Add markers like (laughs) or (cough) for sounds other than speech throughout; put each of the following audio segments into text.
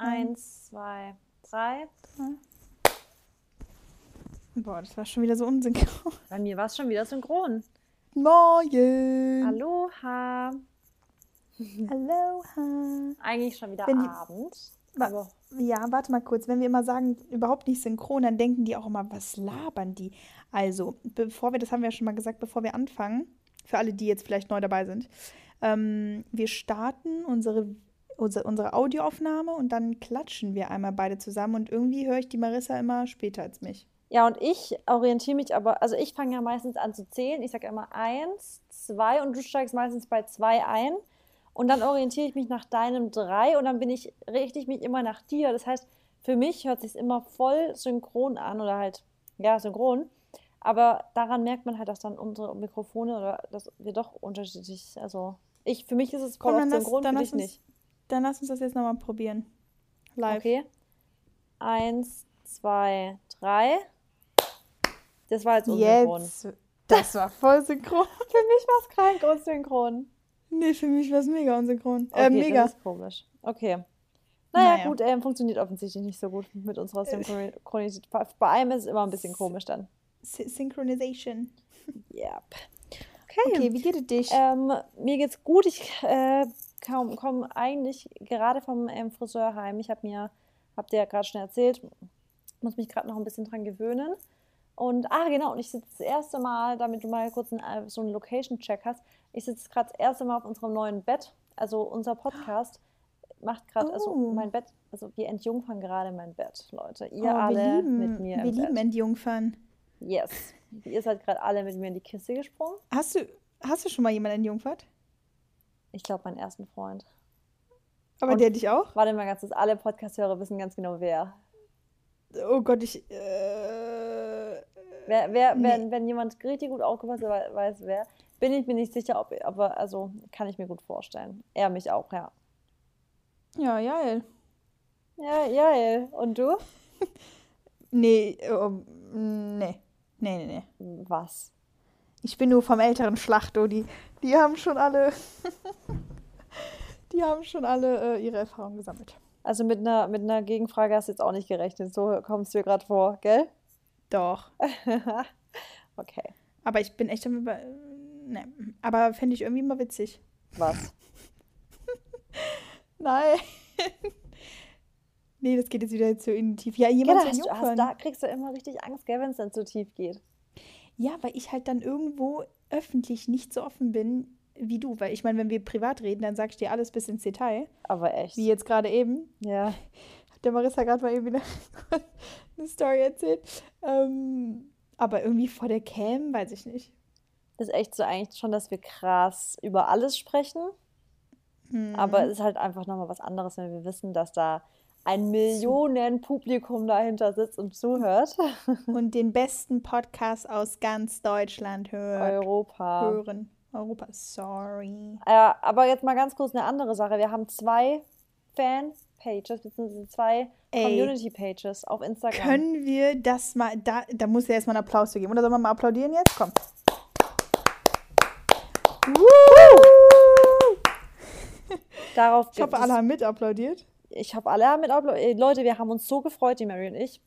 Eins, zwei, drei. Boah, das war schon wieder so unsynchron. Bei mir war es schon wieder synchron. Morgen. Aloha. Aloha. Eigentlich schon wieder Wenn die- Abend. Wa- Aber Ja, warte mal kurz. Wenn wir immer sagen, überhaupt nicht synchron, dann denken die auch immer, was labern die? Also, bevor wir, das haben wir ja schon mal gesagt, bevor wir anfangen, für alle, die jetzt vielleicht neu dabei sind, ähm, wir starten unsere, unsere, unsere Audioaufnahme und dann klatschen wir einmal beide zusammen und irgendwie höre ich die Marissa immer später als mich. Ja, und ich orientiere mich aber, also ich fange ja meistens an zu zählen. Ich sage immer eins, zwei und du steigst meistens bei zwei ein. Und dann orientiere ich mich nach deinem drei und dann bin ich, richte ich mich immer nach dir. Das heißt, für mich hört sich immer voll synchron an oder halt, ja, synchron. Aber daran merkt man halt, dass dann unsere Mikrofone oder dass wir doch unterschiedlich, also ich, für mich ist es voll Komm, synchron, dann, für dich nicht. Dann lass uns das jetzt nochmal probieren. Live. Okay. Eins, zwei, drei. Das war jetzt unsynchron. Jetzt. Das war voll synchron. (laughs) Für mich war es krank unsynchron. Nee, für mich war es mega unsynchron. Okay, äh, mega. das ist komisch. Okay. Naja, Naja. gut, ähm, funktioniert offensichtlich nicht so gut mit unserer Synchronität. Bei- einem ist es immer ein bisschen komisch dann. Sy- Synchronization. Yep. Okay, wie geht es dich? Ähm, mir geht's gut. Ich äh, komme eigentlich gerade vom ähm, Friseur heim. Ich habe mir, habt ihr ja gerade schon erzählt, muss mich gerade noch ein bisschen dran gewöhnen. Und, ah, genau, und ich sitze das erste Mal, damit du mal kurz einen, äh, so einen Location-Check hast, ich sitze gerade das erste Mal auf unserem neuen Bett. Also unser Podcast macht gerade, also Oh. mein Bett, also wir entjungfern gerade mein Bett, Leute. Ihr Oh, alle lieben, mit mir wir im lieben Bett. Entjungfern. Yes. Ihr seid gerade alle mit mir in die Kiste gesprungen. Hast du, hast du schon mal jemanden entjungfert? Ich glaube, meinen ersten Freund. Aber Und- der dich auch? Warte mal ganz kurz, alle Podcast-Hörer wissen ganz genau, wer. Oh Gott, ich. Äh, Wer, wer Nee. wenn, wenn jemand richtig gut aufgepasst hat, wei- weiß wer. Bin ich mir nicht sicher, ob, aber also kann ich mir gut vorstellen. Er mich auch, ja. ja. Ja, ja, ja. Und du? (laughs) Nee, oh, nee. Nee, nee, nee. Was? Ich bin nur vom älteren Schlachto. Die, die haben schon alle. (laughs) die haben schon alle äh, ihre Erfahrungen gesammelt. Also mit einer, mit einer Gegenfrage hast du jetzt auch nicht gerechnet. So kommst du dir gerade vor, gell? Doch. (laughs) okay. Aber ich bin echt damit. bei- Nee. Aber fände ich irgendwie mal witzig. Was? (laughs) Nein. nee, das geht jetzt wieder zu in die Tiefe. Ja, jemand da, zu hast hast, da kriegst du immer richtig Angst, gell, wenn es dann zu tief geht. Ja, weil ich halt dann irgendwo öffentlich nicht so offen bin wie du. Weil ich meine, wenn wir privat reden, dann sag ich dir alles bis ins Detail. Aber echt. Wie jetzt gerade eben. Ja. (laughs) Hat der Marissa gerade mal eben wieder (laughs) eine Story erzählt. Ähm, aber irgendwie vor der Cam, weiß ich nicht. Das ist echt so eigentlich schon, dass wir krass über alles sprechen. Hm. Aber es ist halt einfach nochmal was anderes, wenn wir wissen, dass da ein Millionenpublikum dahinter sitzt und zuhört. (laughs) Und den besten Podcast aus ganz Deutschland hört. Europa. hören. Europa, sorry. Ja, aber jetzt mal ganz kurz eine andere Sache. Wir haben zwei Fan-Pages, beziehungsweise zwei. Community-Pages auf Instagram. Können wir das mal, da, da muss ja erstmal einen Applaus für geben. Oder sollen wir mal applaudieren jetzt? Komm. Darauf Ich hoffe, alle haben mit applaudiert. Ich habe alle mit Upload. Ey, Leute, wir haben uns so gefreut, die Mary und ich.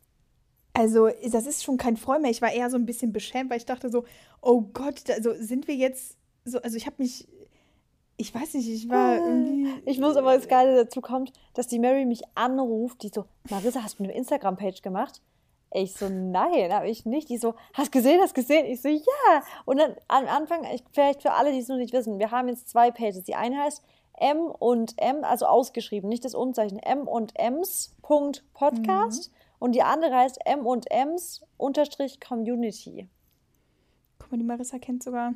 Also, das ist schon kein Freu mehr. Ich war eher so ein bisschen beschämt, weil ich dachte so, oh Gott, also sind wir jetzt so, also ich habe mich, ich weiß nicht, ich war irgendwie. Ich muss aber das Geile dazu kommt, dass die Mary mich anruft, die so, Marissa, hast du eine Instagram-Page gemacht? Ich so, nein, habe ich nicht. Die so, hast gesehen, hast gesehen? Ich so, ja. Und dann am Anfang, ich, vielleicht für alle, die es noch nicht wissen, wir haben jetzt zwei Pages. Die eine heißt M und M, also ausgeschrieben, nicht das Unzeichen, M und Ms Podcast. Und die andere heißt M und Ms unterstrich Community. Guck mal, die Marissa kennt sogar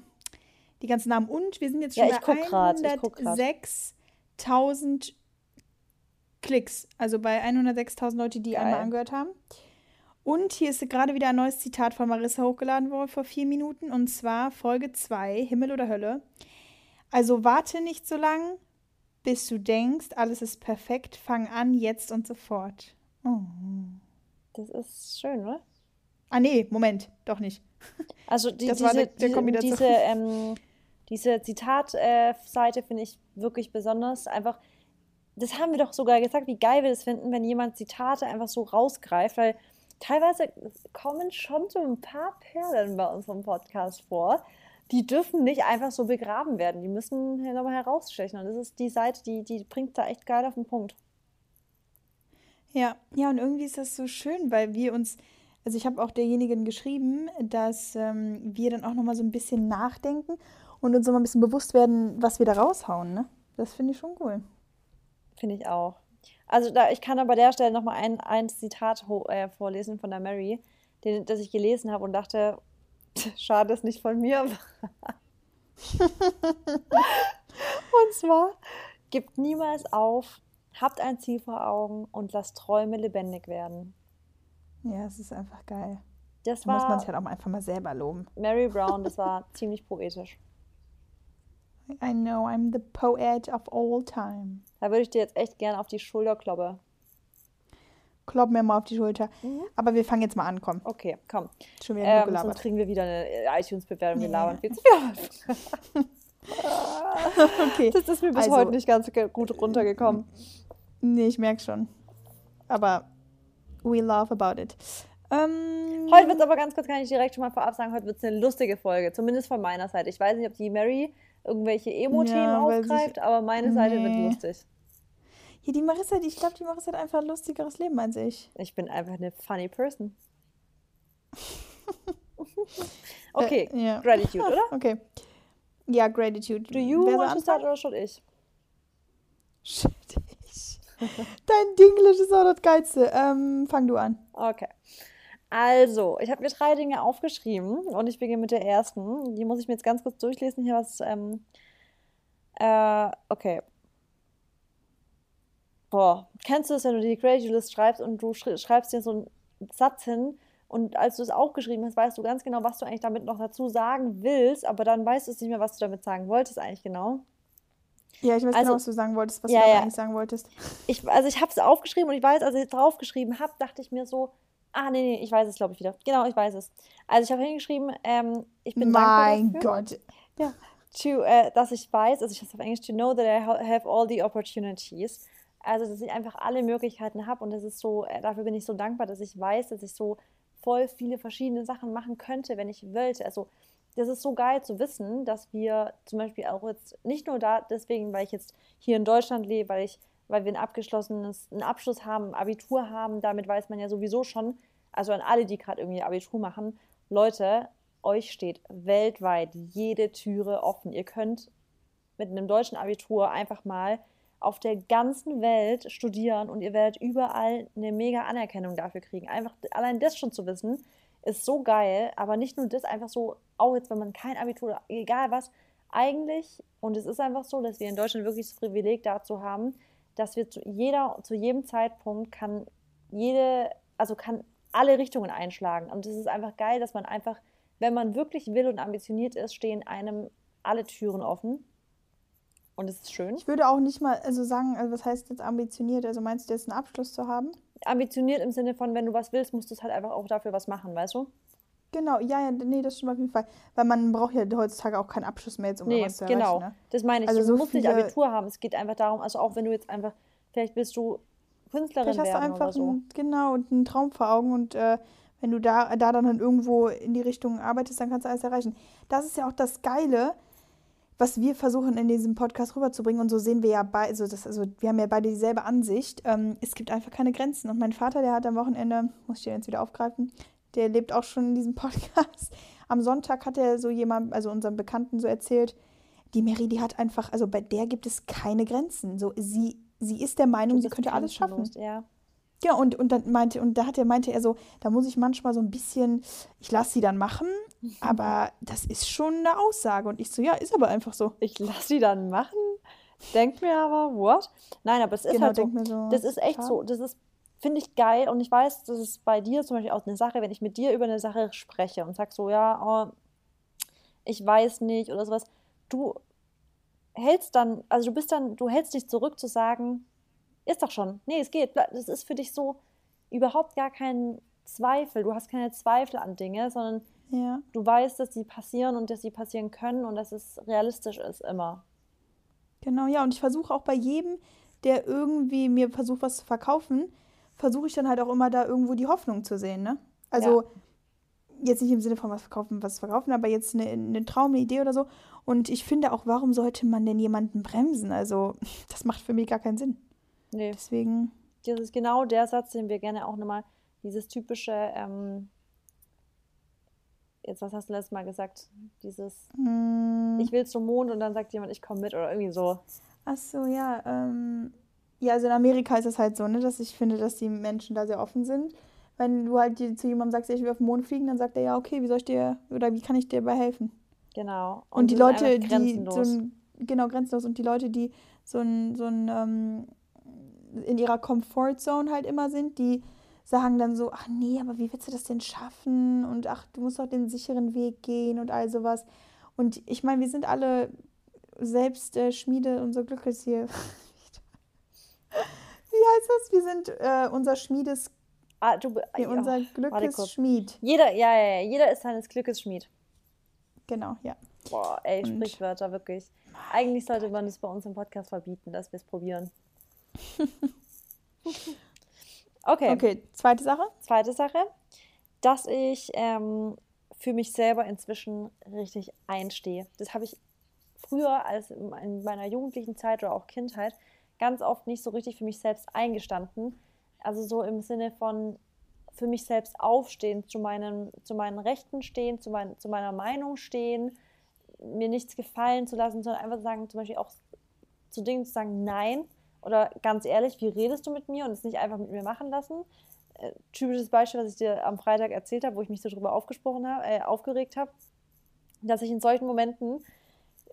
die ganzen Namen. Und wir sind jetzt Ja, schon ich bei guck grad, ich guck grad. 106.000 Klicks. Also bei 106.000 Leute, die einmal Geil. angehört haben. Und hier ist gerade wieder ein neues Zitat von Marissa hochgeladen worden vor vier Minuten. Und zwar Folge 2, Himmel oder Hölle. Also warte nicht so lang, bis du denkst, alles ist perfekt. Fang an, jetzt und sofort. Oh. Das ist schön, oder? Ah, nee, Moment, doch nicht. (laughs) Also die, diese, der- der diese, ähm, diese Zitatseite finde ich wirklich besonders. Einfach, das haben wir doch sogar gesagt, wie geil wir das finden, wenn jemand Zitate einfach so rausgreift, weil teilweise kommen schon so ein paar Perlen bei unserem Podcast vor. Die dürfen nicht einfach so begraben werden. Die müssen nochmal herausstechen. Und das ist die Seite, die, die bringt da echt geil auf den Punkt. Ja, ja, und irgendwie ist das so schön, weil wir uns, also ich habe auch derjenigen geschrieben, dass ähm, wir dann auch nochmal so ein bisschen nachdenken und uns nochmal ein bisschen bewusst werden, was wir da raushauen. Ne? Das finde ich schon cool. Finde ich auch. Also da, ich kann aber der Stelle nochmal ein, ein Zitat äh, vorlesen von der Mary, den, das ich gelesen habe und dachte, (laughs) schade, ist nicht von mir. (laughs) und zwar, gibt niemals auf, habt ein Ziel vor Augen und lasst Träume lebendig werden. Ja, es ist einfach geil. Das da war, muss man sich halt auch einfach mal selber loben. Mary (laughs) Brown, das war ziemlich poetisch. I know, I'm the poet of all time. Da würde ich dir jetzt echt gerne auf die Schulter kloppen. Klopp mir mal auf die Schulter. Mhm. Aber wir fangen jetzt mal an, komm. Okay, komm. Schon wieder ähm, gelabert. Sonst kriegen wir wieder eine iTunes-Bewertung yeah. gelabert. (laughs) (laughs) okay. Das ist mir bis also, heute nicht ganz gut runtergekommen. Nee, ich merke schon. Aber we love about it. Ähm, heute wird es aber ganz kurz, kann ich direkt schon mal vorab sagen, heute wird es eine lustige Folge. Zumindest von meiner Seite. Ich weiß nicht, ob die Mary irgendwelche Emo-Themen ja, aufgreift, sich, aber meine Seite nee. wird lustig. Ja, die Marissa, die, ich glaube, die Marissa hat einfach ein lustigeres Leben als ich. Ich bin einfach eine funny person. (laughs) okay, äh, ja. Gratitude, oder? (laughs) Okay. Ja, Gratitude. Do you Wer want to start oder schon ich? Shit, ich. Dein Dinglish ist auch das Geilste. Ähm, fang du an. Okay. Also, ich habe mir drei Dinge aufgeschrieben und ich beginne mit der ersten. Die muss ich mir jetzt ganz kurz durchlesen. Hier was. Ähm, äh, okay. Boah, kennst du das, wenn du die Creative List schreibst und du schreibst dir so einen Satz hin und als du es aufgeschrieben hast, weißt du ganz genau, was du eigentlich damit noch dazu sagen willst, aber dann weißt du es nicht mehr, was du damit sagen wolltest eigentlich genau. Ja, ich weiß genau, also, genau, was du sagen wolltest, was ja, du ja. eigentlich sagen wolltest. Ich, also ich habe es aufgeschrieben und ich weiß, als ich draufgeschrieben habe, dachte ich mir so, Ah, nee, nee, ich weiß es, glaube ich, wieder. Genau, ich weiß es. Also ich habe hingeschrieben, ähm, ich bin mein dankbar dafür, Gott. Ja, to, äh, dass ich weiß, also ich habe es auf Englisch, to know that I have all the opportunities. Also, dass ich einfach alle Möglichkeiten habe und das ist so, äh, dafür bin ich so dankbar, dass ich weiß, dass ich so voll viele verschiedene Sachen machen könnte, wenn ich wollte. Also, das ist so geil zu wissen, dass wir zum Beispiel auch jetzt nicht nur da deswegen, weil ich jetzt hier in Deutschland lebe, weil ich weil wir ein abgeschlossenes, einen Abschluss haben, Abitur haben. Damit weiß man ja sowieso schon, also an alle, die gerade irgendwie Abitur machen, Leute, euch steht weltweit jede Türe offen. Ihr könnt mit einem deutschen Abitur einfach mal auf der ganzen Welt studieren und ihr werdet überall eine mega Anerkennung dafür kriegen. Einfach allein das schon zu wissen, ist so geil, aber nicht nur das, einfach so, auch jetzt, wenn man kein Abitur, egal was, eigentlich, und es ist einfach so, dass wir in Deutschland wirklich das Privileg dazu haben, dass wir zu jeder, zu jedem Zeitpunkt kann jede, also kann alle Richtungen einschlagen. Und es ist einfach geil, dass man einfach, wenn man wirklich will und ambitioniert ist, stehen einem alle Türen offen. Und es ist schön. Ich würde auch nicht mal also sagen, also was heißt jetzt ambitioniert? Also meinst du jetzt einen Abschluss zu haben? Ambitioniert im Sinne von, wenn du was willst, musst du es halt einfach auch dafür was machen, weißt du? Genau, ja, ja, nee, das stimmt auf jeden Fall. Weil man braucht ja heutzutage auch keinen Abschluss mehr, jetzt, um nee, was zu erreichen. Genau, ne? das meine ich. Also du so musst nicht Abitur haben. Es geht einfach darum, also auch wenn du jetzt einfach, vielleicht willst du Künstlerin vielleicht werden hast du einfach so. Ein, genau, und einen Traum vor Augen und äh, wenn du da, da dann irgendwo in die Richtung arbeitest, dann kannst du alles erreichen. Das ist ja auch das Geile, was wir versuchen in diesem Podcast rüberzubringen. Und so sehen wir ja beide, also, das, also wir haben ja beide dieselbe Ansicht. Ähm, es gibt einfach keine Grenzen. Und mein Vater, der hat am Wochenende, muss ich den jetzt wieder aufgreifen, der lebt auch schon in diesem (laughs) Podcast. Am Sonntag hat er so jemand, also unserem Bekannten so erzählt, die Mary, die hat einfach, also bei der gibt es keine Grenzen. So, sie, sie ist der Meinung, sie könnte alles schaffen. Ja. Ja, und, und dann meinte, und da hat er, meinte er so, da muss ich manchmal so ein bisschen, ich lasse sie dann machen, (laughs) aber das ist schon eine Aussage. Und ich so, ja, ist aber einfach so. Ich lasse sie dann machen? Denk mir aber, what? Nein, aber es ist genau, halt so, so, das ist echt klar. so, das ist finde ich geil und ich weiß, das ist bei dir zum Beispiel auch eine Sache, wenn ich mit dir über eine Sache spreche und sag so, ja, oh, ich weiß nicht oder sowas, du hältst dann, also du bist dann, du hältst dich zurück zu sagen, ist doch schon, nee, es geht, das ist für dich so überhaupt gar kein Zweifel, du hast keine Zweifel an Dinge, sondern ja. du weißt, dass sie passieren und dass sie passieren können und dass es realistisch ist immer. Genau, ja, und ich versuche auch bei jedem der irgendwie mir versucht, was zu verkaufen, versuche ich dann halt auch immer da irgendwo die Hoffnung zu sehen, ne? Also ja. jetzt nicht im Sinne von was verkaufen, was verkaufen, aber jetzt eine, eine Traum, eine Idee oder so. Und ich finde auch, warum sollte man denn jemanden bremsen? Also, (laughs) das macht für mich gar keinen Sinn. Nee. Deswegen. Das ist genau der Satz, den wir gerne auch nochmal, dieses typische, ähm, jetzt was hast du letztes Mal gesagt? Dieses, mm. ich will zum Mond und dann sagt jemand, ich komme mit oder irgendwie so. Ach so, ja. Ähm, ja, also in Amerika ist es halt so, ne, dass ich finde, dass die Menschen da sehr offen sind. Wenn du halt zu jemandem sagst, ich will auf den Mond fliegen, dann sagt er, ja, okay, wie soll ich dir, oder wie kann ich dir dabei helfen? Genau. Und, und die Leute, die so ein, genau, grenzenlos. Und die Leute, die so ein, so ein, ähm, in ihrer Comfortzone halt immer sind, die sagen dann so, ach nee, aber wie willst du das denn schaffen? Und ach, du musst doch den sicheren Weg gehen und all sowas. Und ich meine, wir sind alle selbst äh, Schmiede unser Glückes hier. (laughs) wie heißt das? Wir sind äh, unser Schmiedes. Ah, du, nee, unser oh, Glückes Schmied. Jeder, ja, ja, ja, jeder ist seines Glückes Schmied. Genau, ja. Boah, ey, Und Sprichwörter, wirklich. Eigentlich sollte man es bei uns im Podcast verbieten, dass wir es probieren. (laughs) okay. Okay, zweite Sache. Zweite Sache, dass ich ähm, für mich selber inzwischen richtig einstehe. Das habe ich früher, als in meiner jugendlichen Zeit oder auch Kindheit, ganz oft nicht so richtig für mich selbst eingestanden. Also so im Sinne von, für mich selbst aufstehen, zu meinen, zu meinen Rechten stehen, zu, mein, zu meiner Meinung stehen, mir nichts gefallen zu lassen, sondern einfach sagen, zum Beispiel auch zu Dingen zu sagen, nein. Oder ganz ehrlich, wie redest du mit mir und es nicht einfach mit mir machen lassen? Äh, typisches Beispiel, was ich dir am Freitag erzählt habe, wo ich mich so drüber aufgesprochen habe, äh, aufgeregt habe, dass ich in solchen Momenten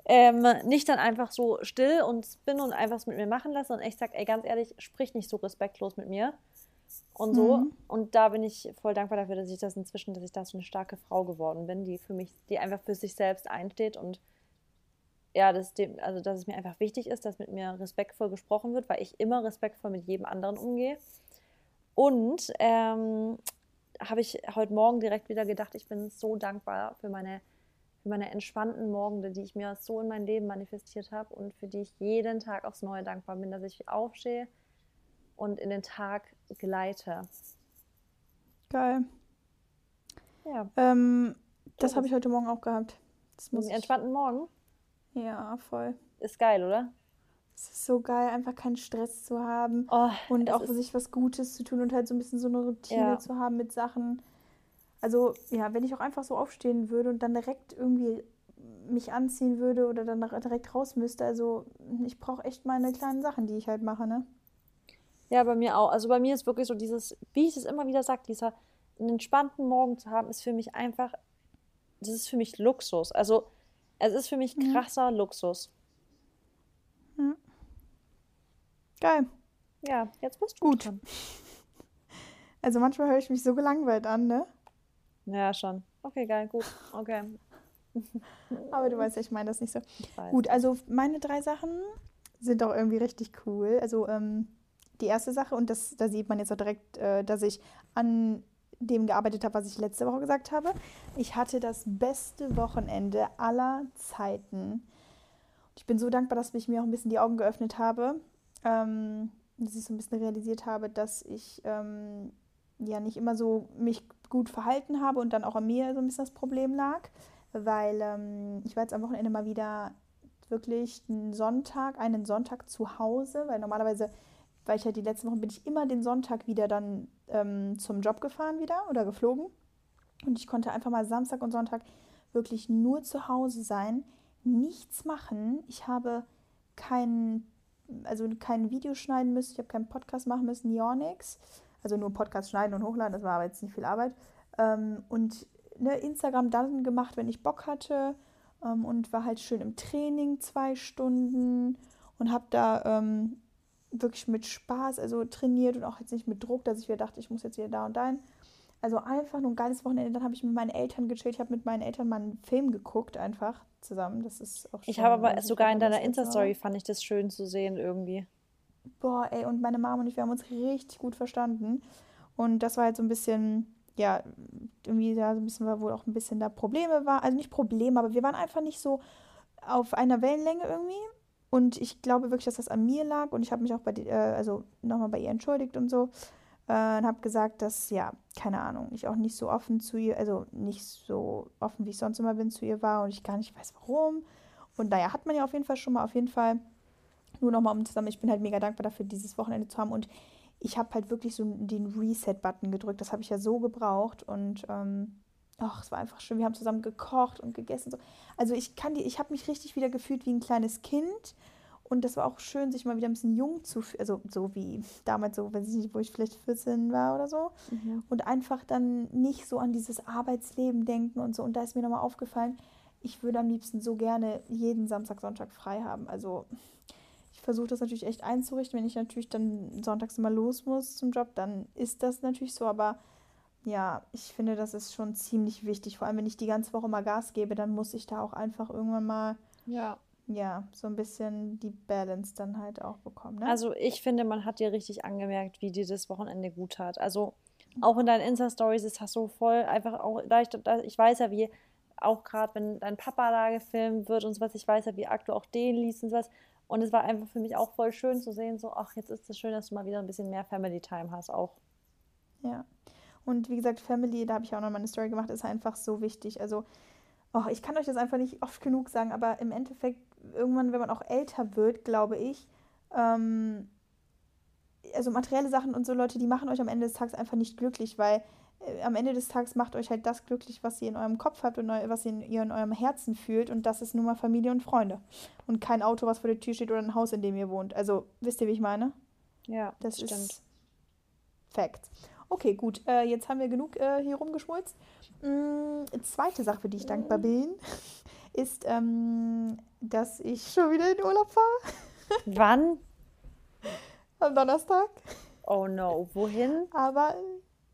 ähm, nicht dann einfach so still und bin und einfach es mit mir machen lasse und echt sage, ey, ganz ehrlich, sprich nicht so respektlos mit mir, und so. Mhm. Und da bin ich voll dankbar dafür, dass ich das inzwischen, dass ich da so eine starke Frau geworden bin, die für mich, die einfach für sich selbst einsteht und ja, dass, dem, also dass es mir einfach wichtig ist, dass mit mir respektvoll gesprochen wird, weil ich immer respektvoll mit jedem anderen umgehe. Und ähm, habe ich heute Morgen direkt wieder gedacht, ich bin so dankbar für meine, für meine entspannten Morgende, die ich mir so in mein Leben manifestiert habe und für die ich jeden Tag aufs Neue dankbar bin, dass ich aufstehe, und in den Tag gleite. Geil. Ja. Ähm, das habe ich heute Morgen auch gehabt. Das muss Einen entspannten Morgen? Ja, voll. Ist geil, oder? Es ist so geil, einfach keinen Stress zu haben oh, und auch für sich was Gutes zu tun und halt so ein bisschen so eine Routine ja. zu haben mit Sachen. Also, ja, wenn ich auch einfach so aufstehen würde und dann direkt irgendwie mich anziehen würde oder dann direkt raus müsste. Also, ich brauche echt meine kleinen Sachen, die ich halt mache, ne? Ja, bei mir auch. Also bei mir ist wirklich so dieses, wie ich es immer wieder sage, dieser einen entspannten Morgen zu haben, ist für mich einfach, das ist für mich Luxus. Also es ist für mich krasser mhm. Luxus. Mhm. Geil. Ja, jetzt bist du gut. Dran. (laughs) Also manchmal höre ich mich so gelangweilt an, ne? Ja, schon. Okay, geil, gut. Okay. (laughs) Aber du weißt ja, ich meine das nicht so. Gut, also meine drei Sachen sind auch irgendwie richtig cool. Also ähm, die erste Sache und das, da sieht man jetzt auch direkt, äh, dass ich an dem gearbeitet habe, was ich letzte Woche gesagt habe. Ich hatte das beste Wochenende aller Zeiten. Ich bin so dankbar, dass ich mir auch ein bisschen die Augen geöffnet habe, ähm, dass ich so ein bisschen realisiert habe, dass ich ähm, ja nicht immer so mich gut verhalten habe und dann auch an mir so ein bisschen das Problem lag, weil ähm, ich war jetzt am Wochenende mal wieder wirklich einen Sonntag, einen Sonntag zu Hause, weil normalerweise weil ich halt die letzten Wochen bin ich immer den Sonntag wieder dann ähm, zum Job gefahren wieder oder geflogen. Und ich konnte einfach mal Samstag und Sonntag wirklich nur zu Hause sein, nichts machen. Ich habe kein, also kein Video schneiden müssen, ich habe keinen Podcast machen müssen, ja nichts. Also nur Podcast schneiden und hochladen, das war aber jetzt nicht viel Arbeit. Ähm, und ne, Instagram dann gemacht, wenn ich Bock hatte. Ähm, und war halt schön im Training zwei Stunden und habe da ähm, wirklich mit Spaß, also trainiert und auch jetzt nicht mit Druck, dass ich wieder dachte, ich muss jetzt wieder da und dahin. Also einfach nur ein geiles Wochenende. Dann habe ich mit meinen Eltern gechillt. Ich habe mit meinen Eltern mal einen Film geguckt, einfach zusammen. Das ist auch Ich habe aber sogar in deiner Insta-Story fand ich das schön zu sehen irgendwie. Boah, ey, und meine Mama und ich, wir haben uns richtig gut verstanden. Und das war halt so ein bisschen, ja, irgendwie da so ein bisschen, war wohl auch ein bisschen da Probleme war. Also nicht Probleme, aber wir waren einfach nicht so auf einer Wellenlänge irgendwie. Und ich glaube wirklich, dass das an mir lag. Und ich habe mich auch bei, die- äh, also nochmal bei ihr entschuldigt und so. Äh, und habe gesagt, dass, ja, keine Ahnung, ich auch nicht so offen zu ihr, also nicht so offen, wie ich sonst immer bin, zu ihr war und ich gar nicht weiß, warum. Und naja, hat man ja auf jeden Fall schon mal, auf jeden Fall. Nur nochmal um zusammen, ich bin halt mega dankbar dafür, dieses Wochenende zu haben. Und ich habe halt wirklich so den Reset-Button gedrückt. Das habe ich ja so gebraucht. Und ähm, ach, es war einfach schön. Wir haben zusammen gekocht und gegessen. So. Also ich kann die, ich habe mich richtig wieder gefühlt wie ein kleines Kind. Und das war auch schön, sich mal wieder ein bisschen jung zu fühlen. Also so wie damals, so, weiß ich nicht, wo ich vielleicht 14 war oder so. Und einfach dann nicht so an dieses Arbeitsleben denken und so. Und da ist mir nochmal aufgefallen, ich würde am liebsten so gerne jeden Samstag, Sonntag frei haben. Also ich versuche das natürlich echt einzurichten. Wenn ich natürlich dann sonntags immer los muss zum Job, dann ist das natürlich so. Aber ja, ich finde, das ist schon ziemlich wichtig. Vor allem, wenn ich die ganze Woche mal Gas gebe, dann muss ich da auch einfach irgendwann mal, Ja. ja, so ein bisschen die Balance dann halt auch bekommen. Ne? Also ich finde, man hat dir richtig angemerkt, wie dir das Wochenende gut tat. Also auch in deinen Insta-Stories, das hast du voll einfach auch, da ich, da, ich weiß ja, wie auch gerade, wenn dein Papa da gefilmt wird und sowas, ich weiß ja, wie arg du auch den liest und sowas. Und es war einfach für mich auch voll schön zu sehen, so, ach, jetzt ist es schön, dass du mal wieder ein bisschen mehr Family Time hast auch. Ja. Und wie gesagt, Family, da habe ich auch noch mal eine Story gemacht, ist einfach so wichtig. Also, oh, ich kann euch das einfach nicht oft genug sagen, aber im Endeffekt, irgendwann, wenn man auch älter wird, glaube ich, ähm, also materielle Sachen und so Leute, die machen euch am Ende des Tages einfach nicht glücklich, weil äh, am Ende des Tages macht euch halt das glücklich, was ihr in eurem Kopf habt und eu was ihr in, ihr in eurem Herzen fühlt. Und das ist nun mal Familie und Freunde. Und kein Auto, was vor der Tür steht oder ein Haus, in dem ihr wohnt. Also, wisst ihr, wie ich meine? Ja, Das stimmt. ist Fact. Okay, gut. Äh, jetzt haben wir genug äh, hier rumgeschmolzt. Mm, zweite Sache, für die ich dankbar bin, (laughs) ist, ähm, dass ich schon wieder in Urlaub fahre. (laughs) Wann? Am Donnerstag. Oh no, wohin? Aber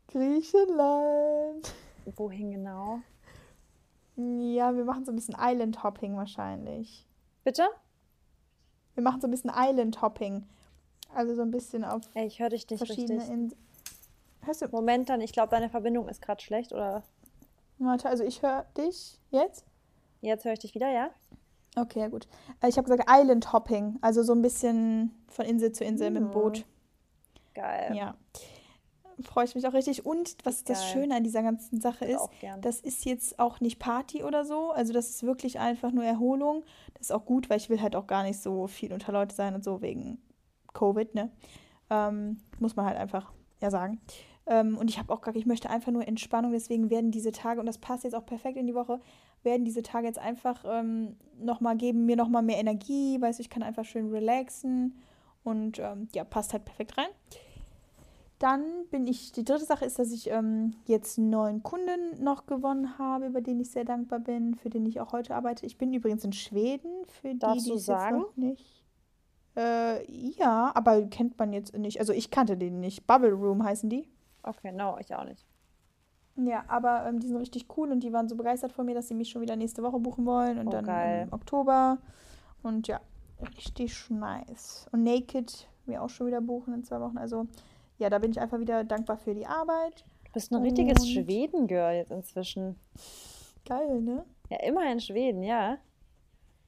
Griechenland. Wohin genau? Ja, wir machen so ein bisschen Island-Hopping wahrscheinlich. Bitte? Wir machen so ein bisschen Island-Hopping. Also so ein bisschen auf Ey, ich dich verschiedene richtig. Inseln. Hörst du? Moment dann, ich glaube, deine Verbindung ist gerade schlecht, oder? Warte, also ich höre dich jetzt. Jetzt höre ich dich wieder, ja? Okay, ja gut. Äh, Ich habe gesagt Island Hopping, also so ein bisschen von Insel zu Insel mit dem Hm. Boot. Geil. Ja. Freue ich mich auch richtig. Und was das Geil. Schöne an dieser ganzen Sache ist, das ist jetzt auch nicht Party oder so. Also das ist wirklich einfach nur Erholung. Das ist auch gut, weil ich will halt auch gar nicht so viel unter Leute sein und so wegen Covid, ne? Ähm, muss man halt einfach ja sagen. Ähm, und ich habe auch gar, ich möchte einfach nur Entspannung. Deswegen werden diese Tage, und das passt jetzt auch perfekt in die Woche, werden diese Tage jetzt einfach ähm, nochmal geben, mir nochmal mehr Energie. Weißt du, ich kann einfach schön relaxen. Und ähm, ja, passt halt perfekt rein. Dann bin ich, die dritte Sache ist, dass ich ähm, jetzt einen neuen Kunden noch gewonnen habe, über den ich sehr dankbar bin, für den ich auch heute arbeite. Ich bin übrigens in Schweden, für die, Darfst die du es jetzt sagen? nicht. Äh, ja, aber kennt man jetzt nicht. Also ich kannte den nicht. Bubble Room heißen die. Okay, no, ich auch nicht. Ja, aber ähm, die sind richtig cool und die waren so begeistert von mir, dass sie mich schon wieder nächste Woche buchen wollen und Oh, dann geil. im Oktober. Und ja, richtig nice. Und Naked wir auch schon wieder buchen in zwei Wochen. Also ja, da bin ich einfach wieder dankbar für die Arbeit. Du bist ein richtiges Und- Schweden-Girl jetzt inzwischen. Geil, ne? Ja, immer in Schweden, ja.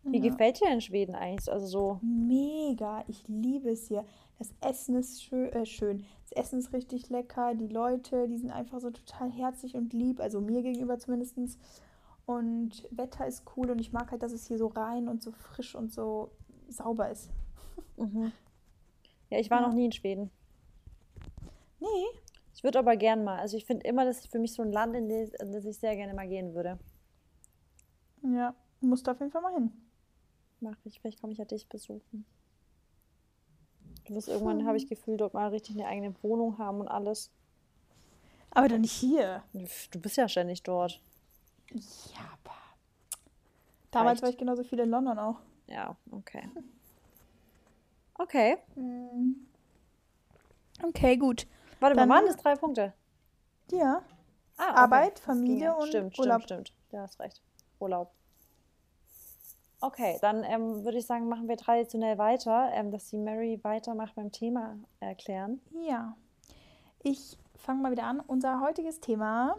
Wie Ja. gefällt dir in Schweden eigentlich? Also so, Mega, ich liebe es hier. Das Essen ist schön, äh, schön. Essen ist richtig lecker. Die Leute, die sind einfach so total herzlich und lieb, also mir gegenüber zumindest. Und Wetter ist cool und ich mag halt, dass es hier so rein und so frisch und so sauber ist. mhm. Ja, ich war Ja. noch nie in Schweden. Nee, Ich würde aber gern mal. Also ich finde immer, das ist für mich so ein Land, in das, in das ich sehr gerne mal gehen würde. ja, musst du auf jeden Fall mal hin. Mach ich, vielleicht komme ich ja dich besuchen. Du wirst irgendwann, habe ich Gefühl, dort mal richtig eine eigene Wohnung haben und alles. Aber doch nicht hier. Du bist ja ständig dort. Ja, aber. Damals Reicht. war ich genauso viel in London auch. Ja, okay. Okay. Okay, gut. Warte, Dann- mal, waren das drei Punkte? Ja. Ah, okay. Arbeit, Familie ja. und stimmt, Urlaub. Stimmt, stimmt. Ja, hast recht. Urlaub. Okay, dann ähm, würde ich sagen, machen wir traditionell weiter, ähm, dass die Mary weitermacht beim Thema erklären. Ja. Ich fange mal wieder an. Unser heutiges Thema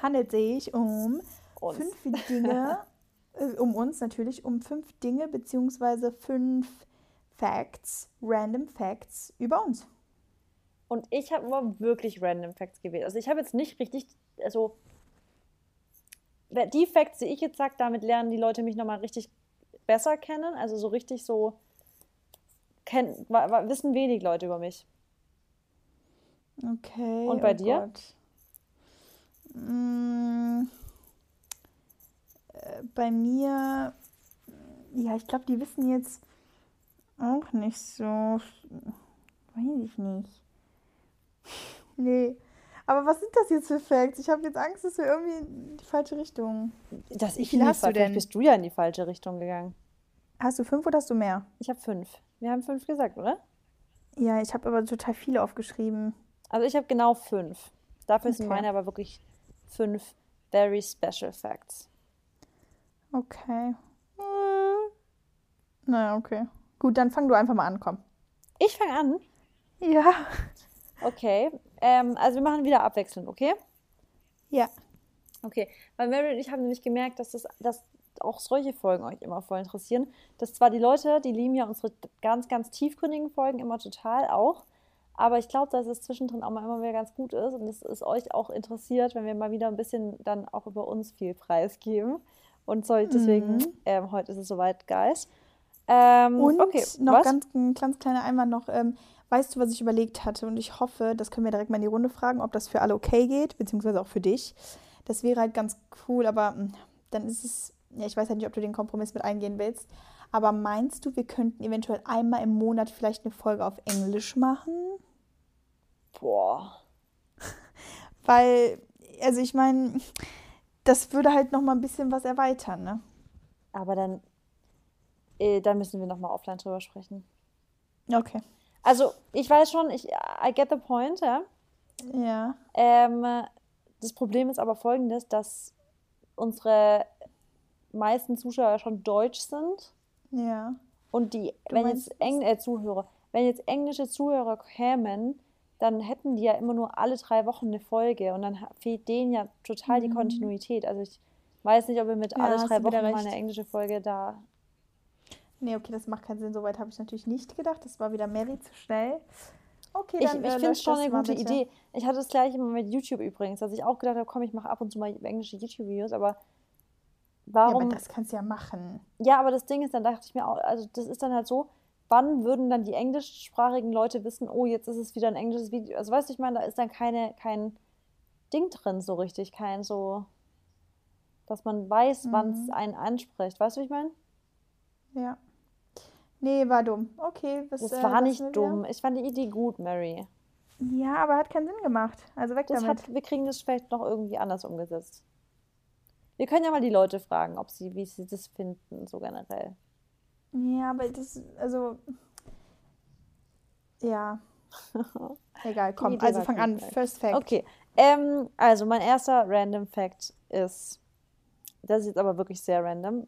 handelt sich um Uns. fünf (laughs) Dinge, äh, um uns natürlich, um fünf Dinge beziehungsweise fünf Facts, random Facts über uns. Und ich habe immer wirklich random Facts gewählt. Also ich habe jetzt nicht richtig, also die Facts, die ich jetzt sage, damit lernen die Leute mich nochmal richtig besser kennen. Also so richtig so kenn, wissen wenig Leute über mich. Okay. Und bei oh dir? Mm, äh, bei mir, ja, ich glaube, die wissen jetzt auch nicht so. Weiß ich nicht. (laughs) Nee. Aber was sind das jetzt für Facts? Ich habe jetzt Angst, dass wir irgendwie in die falsche Richtung. Dass ich Wie hast du denn? bist du ja in die falsche Richtung gegangen. Hast du fünf oder hast du mehr? Ich habe fünf. Wir haben fünf gesagt, oder? Ja, ich habe aber total viele aufgeschrieben. Also ich habe genau fünf. Dafür okay. sind meine aber wirklich fünf very special facts. Okay. Hm. Naja, okay. Gut, dann fang du einfach mal an, komm. Ich fange an? Ja. Okay. Ähm, also wir machen wieder abwechselnd, okay? Ja. Okay. Weil Mary und ich haben nämlich gemerkt, dass, das, dass auch solche Folgen euch immer voll interessieren. Dass zwar die Leute, die lieben ja unsere ganz, ganz tiefgründigen Folgen immer total auch. Aber ich glaube, dass es zwischendrin auch mal immer wieder ganz gut ist und dass es euch auch interessiert, wenn wir mal wieder ein bisschen dann auch über uns viel preisgeben. Und so, deswegen, mhm. ähm, heute ist es soweit, Guys. Ähm, und okay, noch was? ganz ein ganz kleiner Einwand noch. Ähm, weißt du, was ich überlegt hatte? Und ich hoffe, das können wir direkt mal in die Runde fragen, ob das für alle okay geht, beziehungsweise auch für dich. Das wäre halt ganz cool, aber hm, dann ist es, ja, ich weiß halt nicht, ob du den Kompromiss mit eingehen willst. Aber meinst du, wir könnten eventuell einmal im Monat vielleicht eine Folge auf Englisch machen? Boah. (laughs) Weil, also ich meine, das würde halt noch mal ein bisschen was erweitern, ne? Aber dann äh, da müssen wir nochmal offline drüber sprechen. Okay. Also, ich weiß schon, ich, I get the point, ja. Ja. Ähm, das Problem ist aber folgendes, dass unsere meisten Zuschauer schon deutsch sind. Ja. Und die, du wenn jetzt Eng äh, Zuhörer, wenn jetzt englische Zuhörer kämen, dann hätten die ja immer nur alle drei Wochen eine Folge und dann fehlt denen ja total mhm. die Kontinuität. Also ich weiß nicht, ob wir mit ja, alle drei Wochen mal eine englische Folge da Nee, okay, das macht keinen Sinn. Soweit habe ich natürlich nicht gedacht. Das war wieder Mary zu schnell. Okay, dann, ich, ich äh, finde es schon eine gute Idee. Ich hatte das gleiche immer mit YouTube übrigens, dass ich auch gedacht habe, komm, ich mache ab und zu mal englische YouTube-Videos, aber warum. Ja, aber das kannst du ja machen. Ja, aber das Ding ist, dann dachte ich mir auch, also das ist dann halt so, wann würden dann die englischsprachigen Leute wissen, oh, jetzt ist es wieder ein englisches Video. Also weißt du, ich meine, da ist dann keine, kein Ding drin so richtig, kein so, dass man weiß, mhm. wann es einen anspricht. Weißt du, wie ich meine? Ja. Nee, war dumm. Okay. Was, das äh, war nicht dumm. Ich fand die Idee gut, Mary. Ja, aber hat keinen Sinn gemacht. Also weg das damit. Hat, wir kriegen das vielleicht noch irgendwie anders umgesetzt. Wir können ja mal die Leute fragen, ob sie, wie sie das finden, so generell. Ja, aber das, also. Ja. (laughs) Egal, komm. Also fang an. First Fact. Okay. Ähm, also mein erster Random Fact ist. Das ist jetzt aber wirklich sehr random.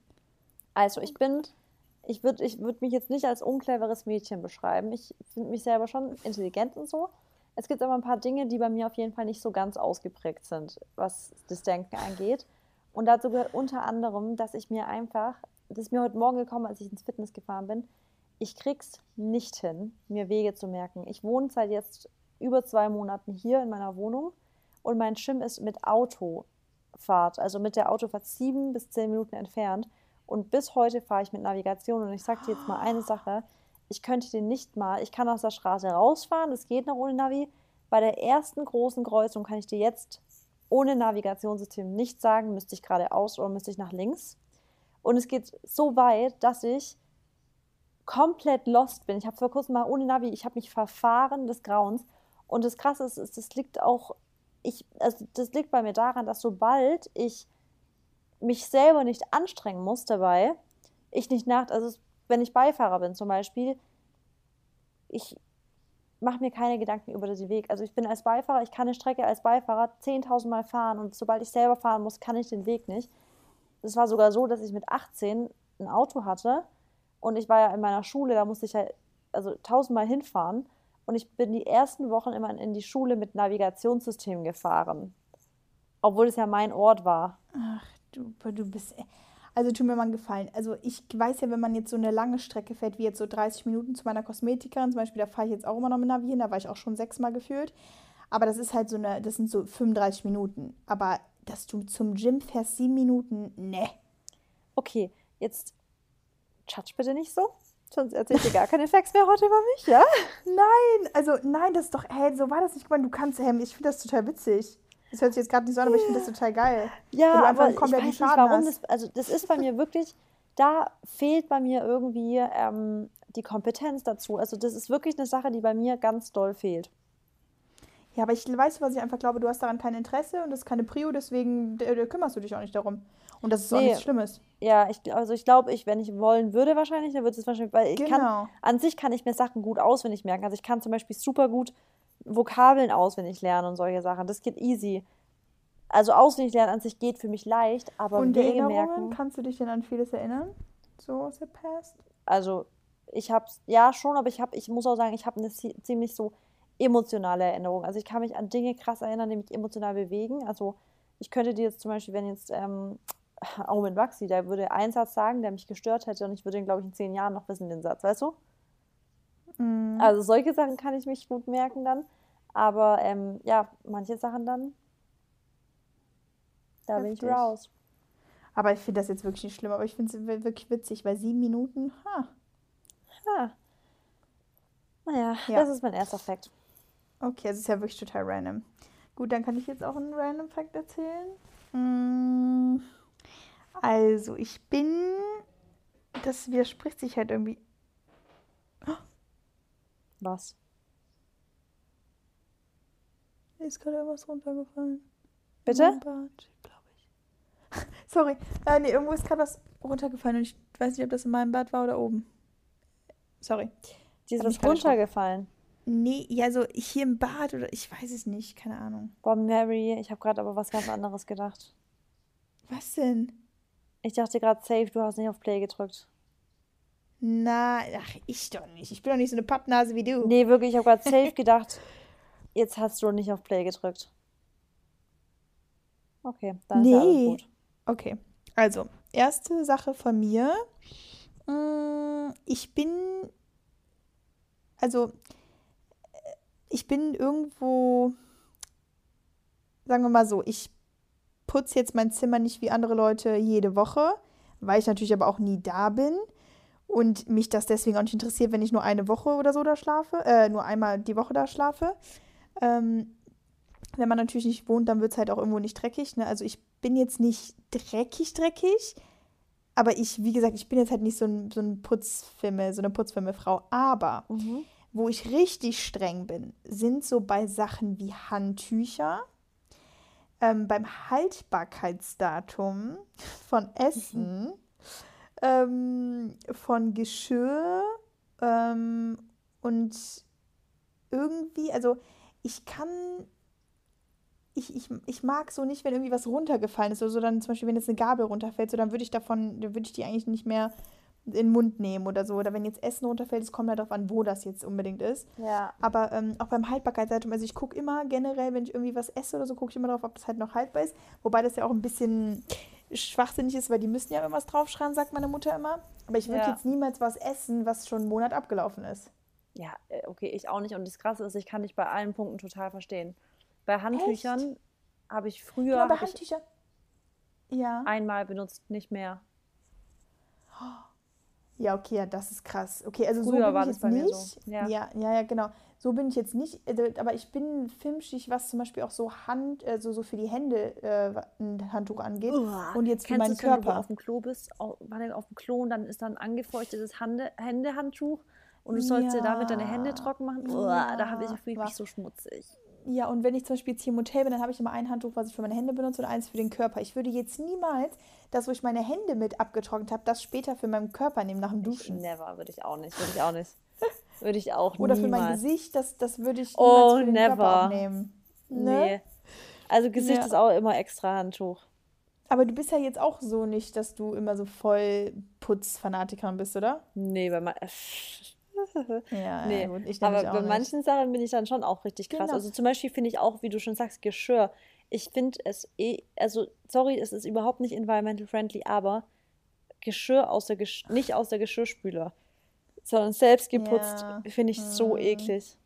Also ich bin ich würde ich würd mich jetzt nicht als uncleveres Mädchen beschreiben. Ich finde mich selber schon intelligent und so. Es gibt aber ein paar Dinge, die bei mir auf jeden Fall nicht so ganz ausgeprägt sind, was das Denken angeht. Und dazu gehört unter anderem, dass ich mir einfach, das ist mir heute Morgen gekommen, als ich ins Fitness gefahren bin, ich krieg's nicht hin, mir Wege zu merken. Ich wohne seit jetzt über zwei Monaten hier in meiner Wohnung und mein Gym ist mit Autofahrt, also mit der Autofahrt sieben bis zehn Minuten entfernt. Und bis heute fahre ich mit Navigation. Und ich sage dir jetzt mal eine Sache. Ich könnte den nicht mal, ich kann aus der Straße rausfahren, das geht noch ohne Navi. Bei der ersten großen Kreuzung kann ich dir jetzt ohne Navigationssystem nicht sagen, müsste ich geradeaus oder müsste ich nach links. Und es geht so weit, dass ich komplett lost bin. Ich habe vor kurzem mal ohne Navi, ich habe mich verfahren des Grauens. Und das Krasse ist, ist, das liegt auch, ich, also das liegt bei mir daran, dass sobald ich mich selber nicht anstrengen muss dabei, ich nicht nach, also wenn ich Beifahrer bin zum Beispiel, ich mache mir keine Gedanken über den Weg. Also ich bin als Beifahrer, ich kann eine Strecke als Beifahrer 10.000 Mal fahren und sobald ich selber fahren muss, kann ich den Weg nicht. Es war sogar so, dass ich mit 18 ein Auto hatte und ich war ja in meiner Schule, da musste ich ja also tausendmal hinfahren und ich bin die ersten Wochen immer in die Schule mit Navigationssystem gefahren. Obwohl es ja mein Ort war. Ach du, du bist. Also tu mir mal einen Gefallen. Also ich weiß ja, wenn man jetzt so eine lange Strecke fährt, wie jetzt so 30 Minuten zu meiner Kosmetikerin, zum Beispiel, da fahre ich jetzt auch immer noch mit Navi hin, da war ich auch schon sechsmal gefühlt. Aber das ist halt so eine, das sind so 35 Minuten. Aber dass du zum Gym fährst, sieben Minuten, ne. Okay, jetzt tschatsch bitte nicht so. Sonst erzähl ich dir gar keine Facts mehr heute über mich, ja? Nein, also nein, das ist doch, hey, so war das nicht. Ich meine, du kannst, hey, ich finde das total witzig. Das hört sich jetzt gerade nicht so an, aber ich finde das total geil. Ja, Weil du aber ich weiß nicht, warum das, also das ist bei mir wirklich, da fehlt bei mir irgendwie ähm, die Kompetenz dazu. Also das ist wirklich eine Sache, die bei mir ganz doll fehlt. Ja, aber ich weiß, was ich einfach glaube, du hast daran kein Interesse und das ist keine Prio, deswegen äh, kümmerst du dich auch nicht darum. Und das ist auch Nee. nichts Schlimmes. Ja, ich, also ich glaube, ich, wenn ich wollen würde wahrscheinlich, dann würde es wahrscheinlich, weil ich Genau. kann, an sich kann ich mir Sachen gut auswendig merken. Also ich kann zum Beispiel super gut Vokabeln auswendig lernen und solche Sachen. Das geht easy. Also auswendig lernen an sich geht für mich leicht, aber und Wege Erinnerungen, merken, kannst du dich denn an vieles erinnern? So aus der Past? also ich hab's, ja schon, aber ich hab, ich muss auch sagen, ich habe eine zie- ziemlich so emotionale Erinnerung. Also ich kann mich an Dinge krass erinnern, die mich emotional bewegen. Also ich könnte dir jetzt zum Beispiel, wenn jetzt ähm, Owen Baxi, der würde einen Satz sagen, der mich gestört hätte und ich würde ihn, glaube ich, in zehn Jahren noch wissen, den Satz, weißt du? Mhm. Also solche Sachen kann ich mich gut merken dann. Aber ähm, ja, manche Sachen dann, da bin ich Heftig. raus. Aber ich finde das jetzt wirklich nicht schlimm, aber ich finde es wirklich witzig, weil sieben Minuten, ha, Ja. Naja, Ja. das ist mein erster Fakt. okay, es ist ja wirklich total random. Gut, dann kann ich jetzt auch einen random Fact erzählen. Mm, Also, ich bin, das widerspricht sich halt irgendwie. Was? Ist gerade irgendwas runtergefallen. Bitte? Glaube ich. (laughs) Sorry, äh, nee, irgendwo ist gerade was runtergefallen und ich weiß nicht, ob das in meinem Bad war oder oben. Sorry. Die ist was runtergefallen. Nee, ja, so hier im Bad oder ich weiß es nicht, keine Ahnung. Boah, Mary, ich habe gerade aber was ganz anderes gedacht. Was denn? Ich dachte gerade safe, du hast nicht auf Play gedrückt. Na, ach, ich doch nicht. Ich bin doch nicht so eine Pappnase wie du. Nee, wirklich, ich habe gerade safe gedacht, jetzt hast du nicht auf Play gedrückt. Okay, dann ist ja alles Nee. gut. Okay, also, erste Sache von mir. Mm, Ich bin, also, äh, ich bin irgendwo, sagen wir mal so, ich putze jetzt mein Zimmer nicht wie andere Leute jede Woche, weil ich natürlich aber auch nie da bin und mich das deswegen auch nicht interessiert, wenn ich nur eine Woche oder so da schlafe, äh, nur einmal die Woche da schlafe. Ähm, wenn man natürlich nicht wohnt, dann wird es halt auch irgendwo nicht dreckig. Ne? Also ich bin jetzt nicht dreckig, dreckig, aber ich, wie gesagt, ich bin jetzt halt nicht so ein, so ein Putzfimmel, so eine Putzfimmelfrau. Aber Mhm. wo ich richtig streng bin, sind so bei Sachen wie Handtücher, ähm, beim Haltbarkeitsdatum von Essen, ähm, von Geschirr ähm, und irgendwie, also ich kann, ich, ich, ich mag so nicht, wenn irgendwie was runtergefallen ist oder so, dann zum Beispiel, wenn jetzt eine Gabel runterfällt, so dann würde ich davon, dann würde ich die eigentlich nicht mehr in den Mund nehmen oder so. Oder wenn jetzt Essen runterfällt, es kommt halt darauf an, wo das jetzt unbedingt ist. Ja. Aber ähm, auch beim Haltbarkeitsdatum, also ich gucke immer generell, wenn ich irgendwie was esse oder so, gucke ich immer darauf, ob das halt noch haltbar ist. Wobei das ja auch ein bisschen schwachsinnig ist, weil die müssen ja irgendwas draufschreiben, sagt meine Mutter immer. Aber ich würde Ja. jetzt niemals was essen, was schon einen Monat abgelaufen ist. Ja, äh, okay, ich auch nicht. Und das Krasse ist, ich kann dich bei allen Punkten total verstehen. Bei Handtüchern habe ich früher Genau, bei Handtüchern. Ja. einmal benutzt, nicht mehr. Ja, okay, ja, das ist krass. Okay, also so Früher bin war das bei mir nicht. so, ja. ja, ja, ja, genau. So bin ich jetzt nicht, äh, aber ich bin filmschig, was zum Beispiel auch so Hand, also so für die Hände äh, ein Handtuch angeht. Und jetzt für meinen du's, wenn du Körper. auf dem Klo bist, au- warte, auf dem Klo und dann ist dann angefeuchtetes Hande, Händehandtuch und du sollst dir damit deine Hände Ja. trocken machen? Uah, da habe ich Ja. fühle mich so schmutzig. Ja, und wenn ich zum Beispiel jetzt hier im Hotel bin, dann habe ich immer ein Handtuch, was ich für meine Hände benutze und eins für den Körper. Ich würde jetzt niemals das, wo ich meine Hände mit abgetrocknet habe, das später für meinen Körper nehmen nach dem Duschen. Never, würde ich auch nicht, würde ich auch nicht. Würde ich auch Oder für mein niemals. Gesicht, das, das würde ich Oh, niemals für den never. Körper auch nehmen. Ne? Nee. Also Gesicht Ja. ist auch immer extra Handtuch. Aber du bist ja jetzt auch so nicht, dass du immer so voll Putzfanatikerin bist, oder? Nee, bei man (laughs) Ja, Nee, gut, ich aber bei nicht. manchen Sachen bin ich dann schon auch richtig krass. Genau. Also zum Beispiel finde ich auch, wie du schon sagst, Geschirr. Ich finde es eh, also sorry, es ist überhaupt nicht environmental friendly, aber Geschirr aus der Gesch nicht aus der Geschirrspüle, sondern selbst geputzt, Ja. finde ich so Hm. eklig.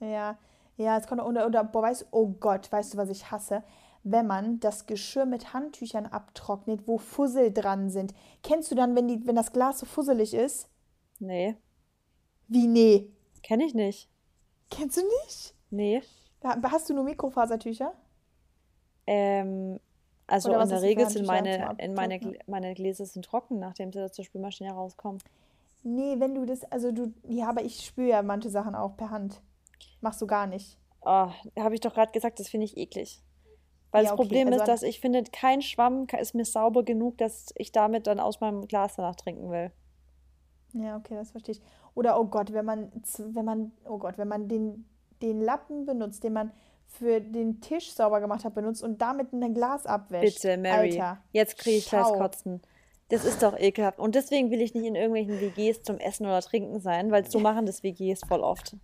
Ja, ja, es kommt oder, oder boah, weißt oh Gott, weißt du, was ich hasse? Wenn man das Geschirr mit Handtüchern abtrocknet, wo Fussel dran sind. Kennst du dann, wenn die, wenn das Glas so fusselig ist? Nee, Wie nee? kenne ich nicht. Kennst du nicht? Nee. Ha- Hast du nur Mikrofasertücher? Ähm, also in der Regel sind meine, in meine, meine Gläser sind trocken, nachdem sie aus der Spülmaschine rauskommen. Nee, wenn du das, also du, ja, aber ich spüre ja manche Sachen auch per Hand. Machst du gar nicht. Oh, habe ich doch gerade gesagt, das finde ich eklig. Weil Ja, das okay, Problem also ist, dass ich finde, kein Schwamm ist mir sauber genug, dass ich damit dann aus meinem Glas danach trinken will. Ja, okay, das verstehe ich. Oder oh Gott, wenn man, wenn man, oh Gott, wenn man den, den Lappen benutzt, den man für den Tisch sauber gemacht hat, benutzt und damit ein Glas abwäscht. Bitte, Mary. Alter, Jetzt kriege ich schau. Kotzen. Das ist doch ekelhaft. Und deswegen will ich nicht in irgendwelchen WGs zum Essen oder Trinken sein, weil so machen das WGs voll oft.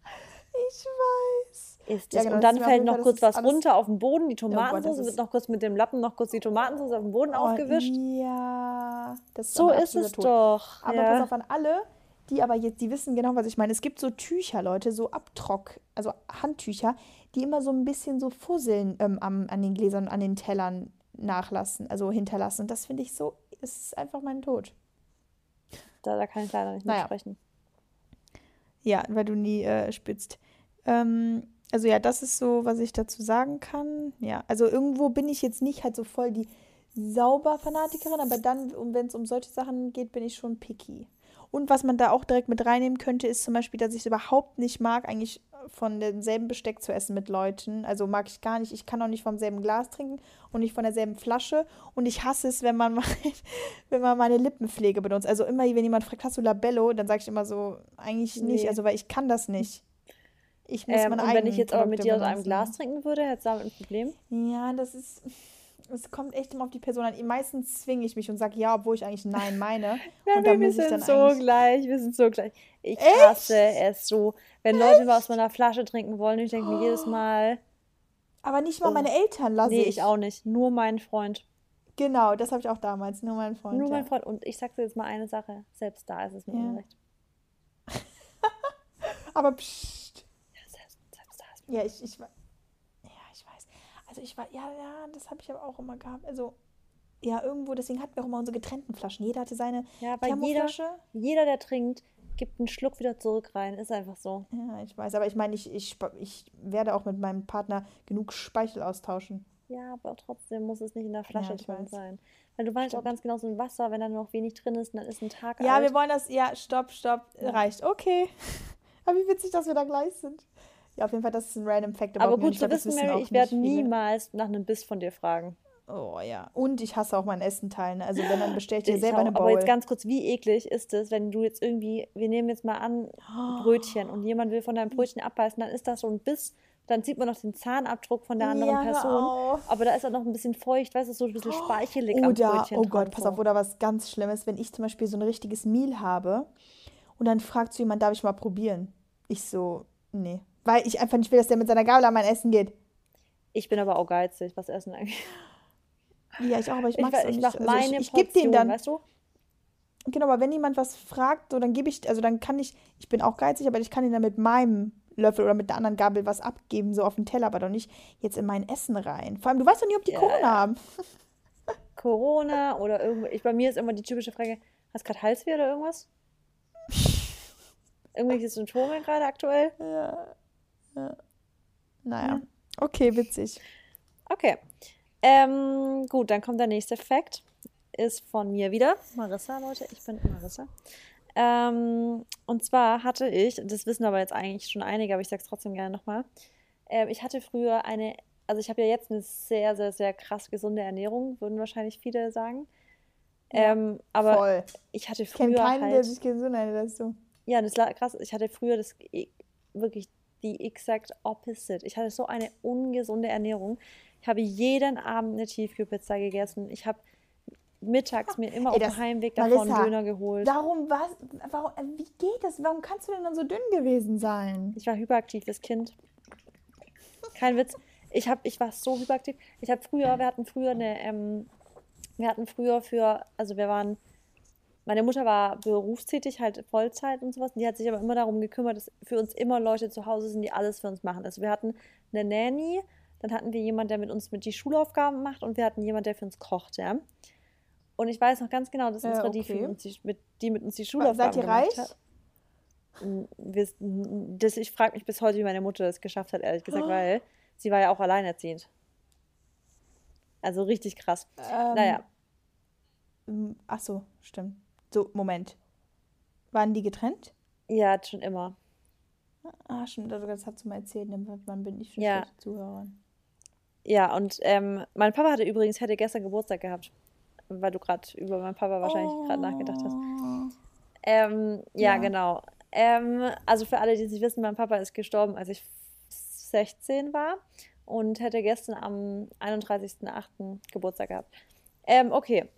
Ich weiß. Ist Ja, das. genau, und dann fällt noch Fall- kurz was runter auf den Boden, die Gott, Tomatensauce das wird noch kurz mit dem Lappen noch kurz die Tomatensauce auf den Boden Oh, aufgewischt. Ja, das ist So ist es Tod. doch. Aber ja. pass auf an alle, die aber jetzt, die wissen genau, was ich meine. Es gibt so Tücher, Leute, so Abtrock, also Handtücher, die immer so ein bisschen so Fusseln ähm, am, an den Gläsern, an den Tellern nachlassen, also hinterlassen. Und das finde ich so, es ist einfach mein Tod. Da, da kann ich leider nicht Naja. mitsprechen. Ja, weil du nie äh, spitzt. Ähm, also ja, das ist so, was ich dazu sagen kann. Ja, also irgendwo bin ich jetzt nicht halt so voll die Sauber-Fanatikerin, aber dann, wenn es um solche Sachen geht, bin ich schon picky. Und was man da auch direkt mit reinnehmen könnte, ist zum Beispiel, dass ich es überhaupt nicht mag, eigentlich von demselben Besteck zu essen mit Leuten. Also mag ich gar nicht. Ich kann auch nicht vom selben Glas trinken und nicht von derselben Flasche. Und ich hasse es, wenn man, (laughs) mein, wenn man meine Lippenpflege benutzt. Also immer, wenn jemand fragt, hast du Labello, dann sage ich immer so, eigentlich nicht. Nee. Also, weil ich kann das nicht. Ich muss Ähm, meine und wenn ich jetzt aber mit dir aus einem. Glas trinken würde, hättest du damit ein Problem? Ja, das ist. Es kommt echt immer auf die Person an. Meistens zwinge ich mich und sage ja, obwohl ich eigentlich nein meine. (laughs) Ja, und dann wir ich dann sind so gleich, wir sind so gleich. Ich Echt? hasse es so, wenn Leute mal aus meiner Flasche trinken wollen. Ich denke mir jedes Mal, Aber nicht mal Oh. meine Eltern lasse nee, ich. ich auch nicht. Nur mein Freund. Genau, das habe ich auch damals. Nur mein Freund. Nur ja. mein Freund. Und ich sag dir jetzt mal eine Sache. Selbst da ist es mir Ja. unrecht. (laughs) Aber pst. Ja, selbst, selbst da ist mir Ja, ich, ich war. Ja, ich weiß. Also ich war, ja, ja, das habe ich aber auch immer gehabt. Also, ja, irgendwo, deswegen hatten wir auch immer unsere getrennten Flaschen. Jeder hatte seine Ja, weil jeder, jeder, der trinkt, gibt einen Schluck wieder zurück rein. Ist einfach so. Ja, ich weiß. Aber ich meine, ich, ich, ich werde auch mit meinem Partner genug Speichel austauschen. Ja, aber trotzdem muss es nicht in der Flasche ich drin weiß. sein. Weil du weißt auch ganz genau, so ein Wasser, wenn da nur noch wenig drin ist, dann ist ein Tag Ja, alt. wir wollen das. Ja, stopp, stopp. Ja. Reicht. Okay. (laughs) Aber wie witzig, dass wir da gleich sind. Ja, auf jeden Fall, das ist ein random Fact. aber und gut ich zu wissen, Mary, ich werde niemals nach einem Biss von dir fragen. Oh ja. Und ich hasse auch mein Essen teilen. Also wenn, dann bestelle ich dir Ich selber auch. eine Aber Bowl. jetzt ganz kurz, wie eklig ist es, wenn du jetzt irgendwie, wir nehmen jetzt mal an, Brötchen und jemand will von deinem Brötchen abbeißen, dann ist das so ein Biss, dann sieht man noch den Zahnabdruck von der anderen Ja, Person. Aber da ist auch noch ein bisschen feucht, weißt du, so ein bisschen speichelig am Oder, Brötchen oh Gott, pass auf, oder was ganz Schlimmes, wenn ich zum Beispiel so ein richtiges Meal habe und dann fragt so jemand, darf ich mal probieren? Ich so, nee. Weil ich einfach nicht will, dass der mit seiner Gabel an mein Essen geht. Ich bin aber auch geizig, was Essen angeht. Ja, ich auch, aber ich mag es ich nicht. mache Also meine ich, ich gebe den dann. weißt du? Genau, aber wenn jemand was fragt, so, dann gebe ich, also dann kann ich, ich bin auch geizig, aber ich kann ihn dann mit meinem Löffel oder mit der anderen Gabel was abgeben, so auf den Teller, aber doch nicht jetzt in mein Essen rein. Vor allem, du weißt doch nie, ob die Ja, Corona haben. (laughs) Corona oder irgendwo. Ich, bei mir ist immer die typische Frage, hast du gerade Halsweh oder irgendwas? (laughs) Irgendwelche Symptome gerade aktuell? Ja. Ja. Naja. Okay, witzig. Okay. Ähm, gut, dann kommt der nächste Fact. Ist von mir wieder. Marissa, Leute, ich bin Marissa. Ähm, und zwar hatte ich, das wissen aber jetzt eigentlich schon einige, aber ich sage es trotzdem gerne nochmal. Ähm, ich hatte früher eine, also ich habe ja jetzt eine sehr, sehr, sehr krass gesunde Ernährung, würden wahrscheinlich viele sagen. Ja, Ähm, aber Voll. ich hatte Ich kenne früher keinen, der halt, sich gesund ernährt als du. ja, das war krass. Ich hatte früher das wirklich die exact opposite. Ich hatte so eine ungesunde Ernährung. Ich habe jeden Abend eine Tiefkühlpizza gegessen. Ich habe mittags mir immer Ey, auf das- dem Heimweg davon Marissa, Döner geholt. Warum, was, warum, äh, wie geht das? Warum kannst du denn dann so dünn gewesen sein? Ich war hyperaktives Kind. Kein Witz. Ich, hab, ich war so hyperaktiv. Ich habe früher, wir hatten früher eine, ähm, wir hatten früher für, also wir waren meine Mutter war berufstätig, halt Vollzeit und sowas. Und die hat sich aber immer darum gekümmert, dass für uns immer Leute zu Hause sind, die alles für uns machen. Also wir hatten eine Nanny, dann hatten wir jemanden, der mit uns mit die Schulaufgaben macht und wir hatten jemanden, der für uns kocht, ja. Und ich weiß noch ganz genau, dass unsere, die, für okay. uns die, mit, die mit uns die Schulaufgaben Seid ihr gemacht reich? hat. Mm, Wir, das, ich frage mich bis heute, wie meine Mutter das geschafft hat, ehrlich gesagt, weil sie war ja auch alleinerziehend. Also richtig krass. Ähm, naja, m, Ach so, stimmt. So, Moment. Waren die getrennt? ja, schon immer. Ah, stimmt, also das hat sie mal erzählt. Wann bin ich für Ja. Zuhörerin? Ja, und ähm, mein Papa hatte übrigens, hätte gestern Geburtstag gehabt, weil du gerade über meinen Papa wahrscheinlich gerade nachgedacht hast. Oh. Ähm, ja, Ja. genau. Ähm, also für alle, die es nicht wissen, mein Papa ist gestorben, als ich 16 war und hätte gestern am 31.08. Geburtstag gehabt. Ähm, okay.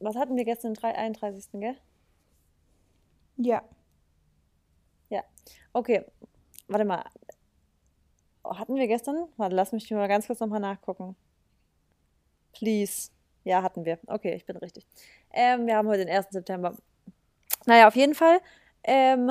Was hatten wir gestern, den 31. gell? Ja. Ja. Okay. Warte mal. Hatten wir gestern? Warte, lass mich mal ganz kurz nochmal nachgucken. Please. Ja, hatten wir. Okay, ich bin richtig. Ähm, wir haben heute den 1. September. Naja, auf jeden Fall ähm,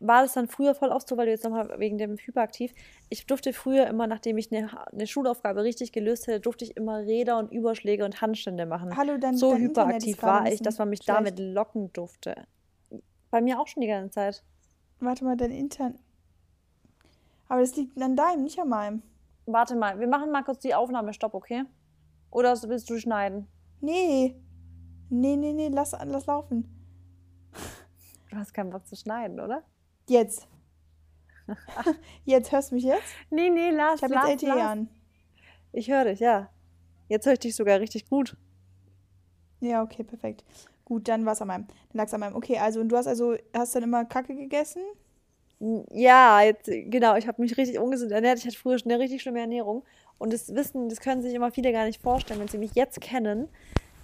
war das dann früher voll oft so, weil du jetzt nochmal wegen dem Hyperaktiv. Ich durfte früher immer, nachdem ich eine, eine Schulaufgabe richtig gelöst hätte, durfte ich immer Räder und Überschläge und Handstände machen. Hallo, dein, so dein hyperaktiv war ich, dass man mich schlecht. damit locken durfte. Bei mir auch schon die ganze Zeit. Warte mal, dein Internet. Aber das liegt an deinem, nicht an meinem. Warte mal, wir machen mal kurz die Aufnahme Stopp, okay? Oder willst du schneiden? Nee. Nee, nee, nee, lass, lass laufen. Du hast keinen Bock zu schneiden, oder? Jetzt. (laughs) jetzt hörst du mich jetzt? Nee, nee, lass, Ich habe jetzt LTE lass. an. Ich höre dich, ja. Jetzt höre ich dich sogar richtig gut. Ja, okay, perfekt. Gut, dann war es an meinem. Dann lag es an meinem. Okay, also und du hast also, hast dann immer Kacke gegessen? Ja, jetzt, genau, ich habe mich richtig ungesund ernährt. Ich hatte früher schon eine richtig schlimme Ernährung. Und das wissen, das können sich immer viele gar nicht vorstellen, wenn sie mich jetzt kennen.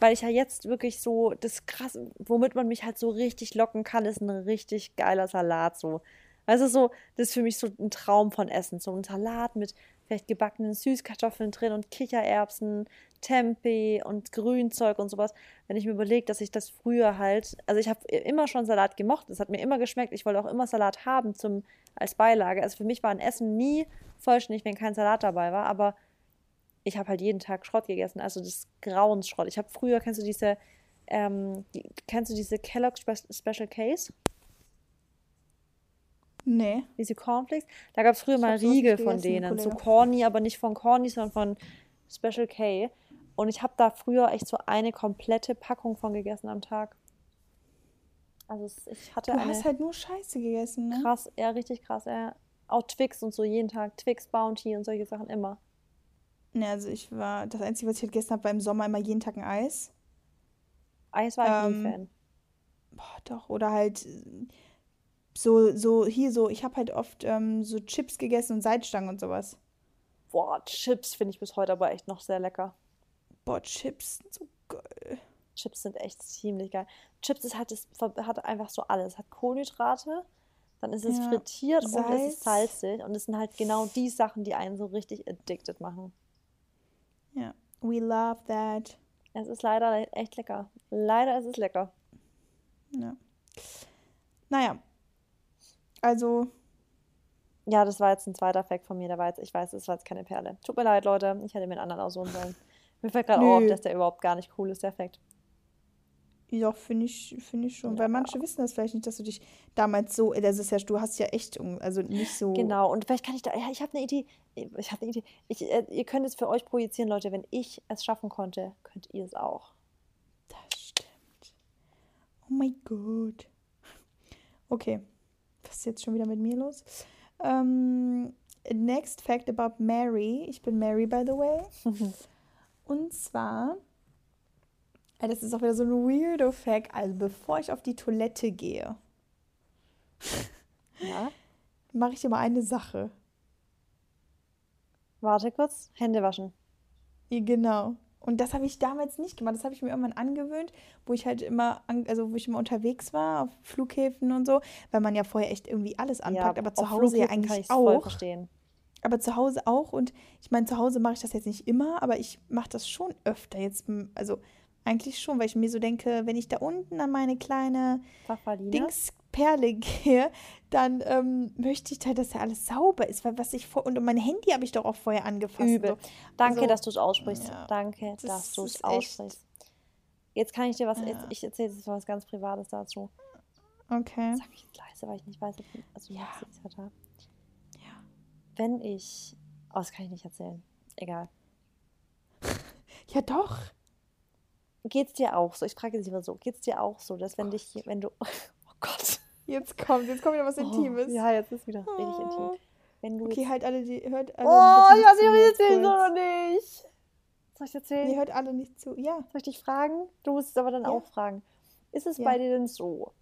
Weil ich ja jetzt wirklich so, das krass, womit man mich halt so richtig locken kann, ist ein richtig geiler Salat so. Du, so, das ist für mich so ein Traum von Essen. So ein Salat mit vielleicht gebackenen Süßkartoffeln drin und Kichererbsen, Tempeh und Grünzeug und sowas. Wenn ich mir überlege, dass ich das früher halt, also ich habe immer schon Salat gemocht, es hat mir immer geschmeckt, ich wollte auch immer Salat haben zum, als Beilage. Also für mich war ein Essen nie vollständig, wenn kein Salat dabei war, aber ich habe halt jeden Tag Schrott gegessen, also das Grauensschrott. Ich habe früher, kennst du diese, ähm, die, kennst du diese Kellogg's Spe- Special Case? Nee. Diese Cornflakes? Da gab es früher Ich mal Riegel von gegessen, denen. So. Corny, aber nicht von Corny, sondern von Special K. Und ich habe da früher echt so eine komplette Packung von gegessen am Tag. Also ich hatte Du hast halt nur Scheiße gegessen, ne? krass, ja, richtig krass. Ja. Auch Twix und so jeden Tag. Twix, Bounty und solche Sachen immer. Ne, also ich war, das Einzige, was ich halt gegessen habe, war im Sommer immer jeden Tag ein Eis. Eis war ich nie Ähm, Fan. Boah, doch, oder halt äh, so, so, hier so, ich habe halt oft ähm, so Chips gegessen und Salzstangen und sowas. Boah, Chips finde ich bis heute aber echt noch sehr lecker. Boah, Chips, sind so geil. Chips sind echt ziemlich geil. Chips ist halt, das hat einfach so alles. Es hat Kohlenhydrate, dann ist es Ja, frittiert und es ist Salz. salzig. Und es sind halt genau die Sachen, die einen so richtig addicted machen. Ja, we love that. Es ist leider echt lecker. Leider ist es lecker. Ja. Naja, also, Ja, das war jetzt ein zweiter Fact von mir. Der war jetzt, ich weiß, das war jetzt keine Perle. Tut mir leid, Leute. Ich hätte mir einen anderen aussuchen sollen. Mir fällt gerade auch auf, dass der überhaupt gar nicht cool ist, der Fact. Ja, finde ich, finde ich schon. Ja. Weil manche wissen das vielleicht nicht, dass du dich damals so, das ist ja, du hast ja echt, also nicht so. Genau, und vielleicht kann ich da, ja, ich habe eine Idee. Ich habe eine Idee. Ich, äh, ihr könnt es für euch projizieren, Leute. Wenn ich es schaffen konnte, könnt ihr es auch. Das stimmt. Oh mein Gott. Okay. Was ist jetzt schon wieder mit mir los? Ähm, next fact about Mary. Ich bin Mary, by the way. (laughs) Und zwar, äh, das ist auch wieder so ein weirdo Fact. Also, bevor ich auf die Toilette gehe, (laughs) Ja. mache ich immer eine Sache. Warte kurz. Hände waschen. Ja, Genau. Und das habe ich damals nicht gemacht. Das habe ich mir irgendwann angewöhnt, wo ich halt immer, also wo ich immer unterwegs war, auf Flughäfen und so, weil man ja vorher echt irgendwie alles anpackt, aber zu Hause ja Flughäfen eigentlich ich's voll auch. verstehen. Aber zu Hause auch. Und ich meine, zu Hause mache ich das jetzt nicht immer, aber ich mache das schon öfter. Jetzt, also Eigentlich schon, weil ich mir so denke, wenn ich da unten an meine kleine Pfafferlina? Dingsperle (laughs) gehe, dann ähm, möchte ich halt, dass ja alles sauber ist, weil was ich vor und mein Handy habe ich doch auch vorher angefasst. Übel. So. Danke, Also, dass du es aussprichst. ja, Danke, das dass du es aussprichst. Jetzt kann ich dir was, Ja. jetzt, ich erzähle jetzt was ganz Privates dazu. Okay. Sag ich leise, weil ich nicht weiß, ob also Ja. ja da. Ja. Wenn ich, oh, das kann ich nicht erzählen. Egal. (laughs) Ja, doch. Geht's dir auch so? Ich frage dich mal so. Geht's dir auch so, dass wenn dich, wenn du, (laughs) oh Gott. Jetzt kommt, jetzt kommt wieder was Intimes. Oh, ja, jetzt ist wieder richtig intim. Oh. Wenn du Okay, halt alle, die hört alle. oh, ich weiß zu nicht, ob ich erzählen soll oder nicht. Soll ich erzählen? Nee, hört alle nicht zu. Ja. Soll ich dich fragen? Du musst es aber dann Ja. auch fragen. Ist es Ja. bei dir denn so,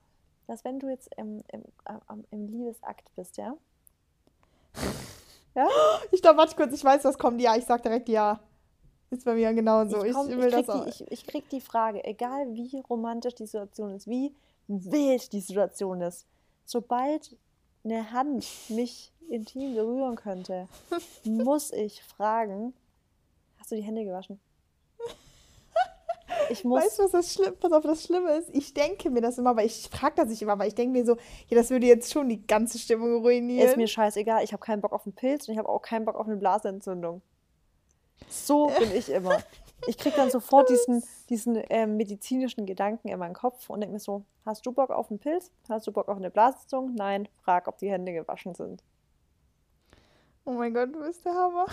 dass wenn du jetzt im, im, am- im Liebesakt bist, ja? (laughs) Ja? Ich glaube, warte kurz, ich weiß, was kommt. Ja, ich sag direkt ja. Ist bei mir genauso. Ich, komm- will krieg das auch. die, ich, ich krieg die Frage, egal wie romantisch die Situation ist, wie wild die Situation ist, sobald eine Hand mich intim berühren könnte, (laughs) muss ich fragen, hast du die Hände gewaschen? Ich muss, Weißt du, was das Schlimme, pass auf, das Schlimme ist? Ich denke mir das immer, weil ich frage das nicht immer, weil ich denke mir so, ja, das würde jetzt schon die ganze Stimmung ruinieren. ist mir scheißegal, ich habe keinen Bock auf einen Pilz und ich habe auch keinen Bock auf eine Blasenentzündung. So bin ich immer. Ich krieg dann sofort diesen, diesen ähm, medizinischen Gedanken in meinen Kopf und denke mir so, hast du Bock auf einen Pilz? Hast du Bock auf eine Blasenentzündung? Nein, frag, ob die Hände gewaschen sind. oh mein Gott, du bist der Hammer.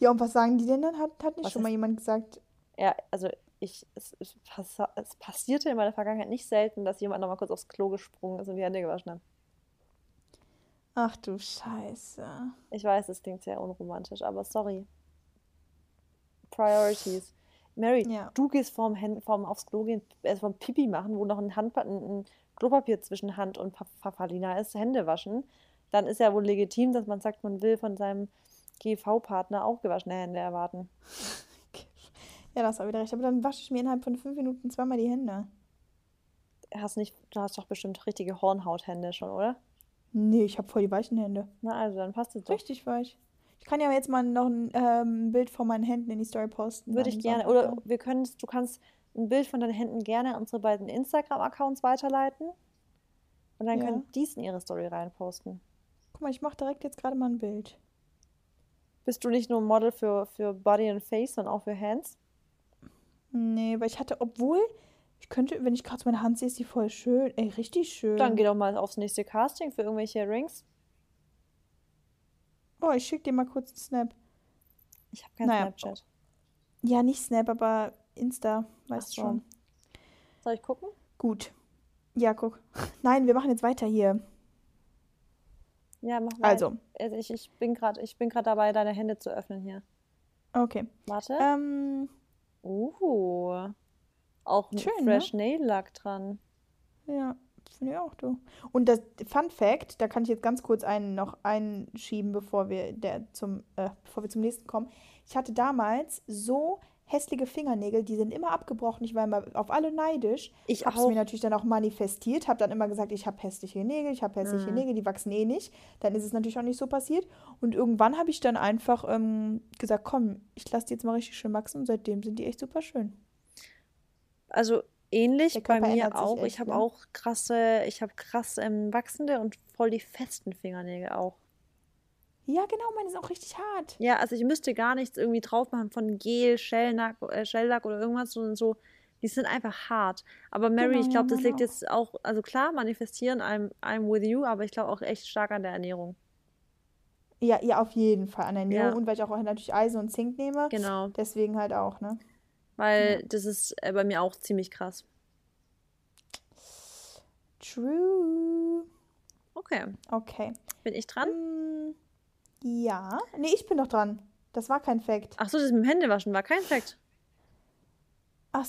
Ja, und was sagen die denn dann? Hat, hat nicht Was schon mal jemand gesagt, Ja, also ich, es, es, pass, es passierte in meiner Vergangenheit nicht selten, dass jemand nochmal kurz aufs Klo gesprungen ist und die Hände gewaschen hat. ach du Scheiße. Ich weiß, es klingt sehr unromantisch, aber sorry. Priorities. Mary, Ja. du gehst vorm, Händen, vorm aufs Klo gehen, äh, vorm Pipi machen, wo noch ein, Handpa ein, ein Klopapier zwischen Hand und Pa- Papalina ist, Hände waschen. Dann ist ja wohl legitim, dass man sagt, man will von seinem GV-Partner auch gewaschene Hände erwarten. (laughs) Ja, das war wieder recht. Aber dann wasche ich mir innerhalb von fünf Minuten zweimal die Hände. Hast nicht, du hast doch bestimmt richtige Hornhauthände schon, oder? Nee, ich habe voll die weichen Hände. Na, also dann passt es doch. Richtig weich. Ich kann ja jetzt mal noch ein ähm, Bild von meinen Händen in die Story posten. Würde ich gerne. Oder wir können, du kannst ein Bild von deinen Händen gerne an unsere beiden Instagram-Accounts weiterleiten. Und dann Ja. können die es in ihre Story reinposten. Guck mal, ich mache direkt jetzt gerade mal ein Bild. Bist du nicht nur Model für, für Body and Face, sondern auch für Hands? Nee, weil ich hatte, obwohl, ich könnte, wenn ich gerade meine Hand sehe, ist die voll schön. Ey, richtig schön. Dann geh doch mal aufs nächste Casting für irgendwelche Rings. Oh, ich schicke dir mal kurz einen Snap. Ich habe kein Naja. Snapchat. Ja, nicht Snap, aber Insta, weißt so. schon. Soll ich gucken? Gut. Ja, guck. (laughs) Nein, wir machen jetzt weiter hier. Ja, mach mal. Also, Also ich, ich bin gerade ich bin gerade dabei, deine Hände zu öffnen hier. okay. Warte. Ähm, Uh. Auch ein Schön, ne? Fresh Nail Lack dran. ja, finde ich auch, du. Und das Fun Fact, da kann ich jetzt ganz kurz einen noch einschieben, bevor wir der zum, äh, bevor wir zum nächsten kommen. Ich hatte damals so hässliche Fingernägel, die sind immer abgebrochen. Ich war immer auf alle neidisch. Ich habe es mir natürlich dann auch manifestiert, habe dann immer gesagt, ich habe hässliche Nägel, ich habe hässliche Mhm. Nägel, die wachsen eh nicht. Dann ist es natürlich auch nicht so passiert. Und irgendwann habe ich dann einfach ähm, gesagt, komm, ich lasse die jetzt mal richtig schön wachsen und seitdem sind die echt super schön. Also ähnlich Der bei mir auch. echt, ich habe ne? auch krasse, ich habe krass ähm, wachsende und voll die festen Fingernägel auch. Ja, genau, meine sind auch richtig hart. Ja, also ich müsste gar nichts irgendwie drauf machen von Gel, Shellack, äh, Shellack oder irgendwas, sondern so, die sind einfach hart. Aber Mary, Genau, ich glaube, das liegt jetzt auch, also klar, manifestieren, I'm, I'm with you, aber ich glaube auch echt stark an der Ernährung. Ja, ja, auf jeden Fall an Ernährung Ja. und weil ich auch natürlich Eisen und Zink nehme. Genau, Deswegen halt auch, ne? Weil das ist äh, bei mir auch ziemlich krass. True. Okay, Okay. bin ich dran? Mm, ja. Nee, ich bin doch dran. Das war kein Fact. Ach so, das mit dem Händewaschen war kein Fakt. Ach,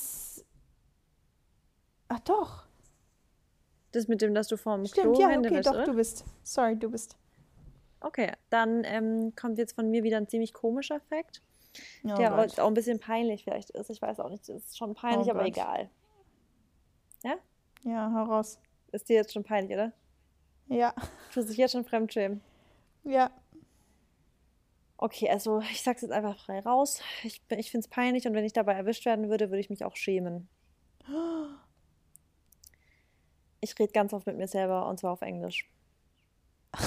Ach doch. Das mit dem, dass du vorm Stimmt, Klo ja, Hände okay, wäschst, doch, oder? du bist. Sorry, du bist. Okay, dann ähm, kommt jetzt von mir wieder ein ziemlich komischer Fakt, Oh der Gott. auch ein bisschen peinlich vielleicht ist. Ich weiß auch nicht, das ist schon peinlich, Oh aber Gott. egal. Ja, hau raus. Ist dir jetzt schon peinlich, oder? Ja. Tust dich jetzt schon fremdschämen. Ja. Okay, also ich sag's jetzt einfach frei raus. Ich, ich finde es peinlich und wenn ich dabei erwischt werden würde, würde ich mich auch schämen. Ich rede ganz oft mit mir selber und zwar auf Englisch. (laughs)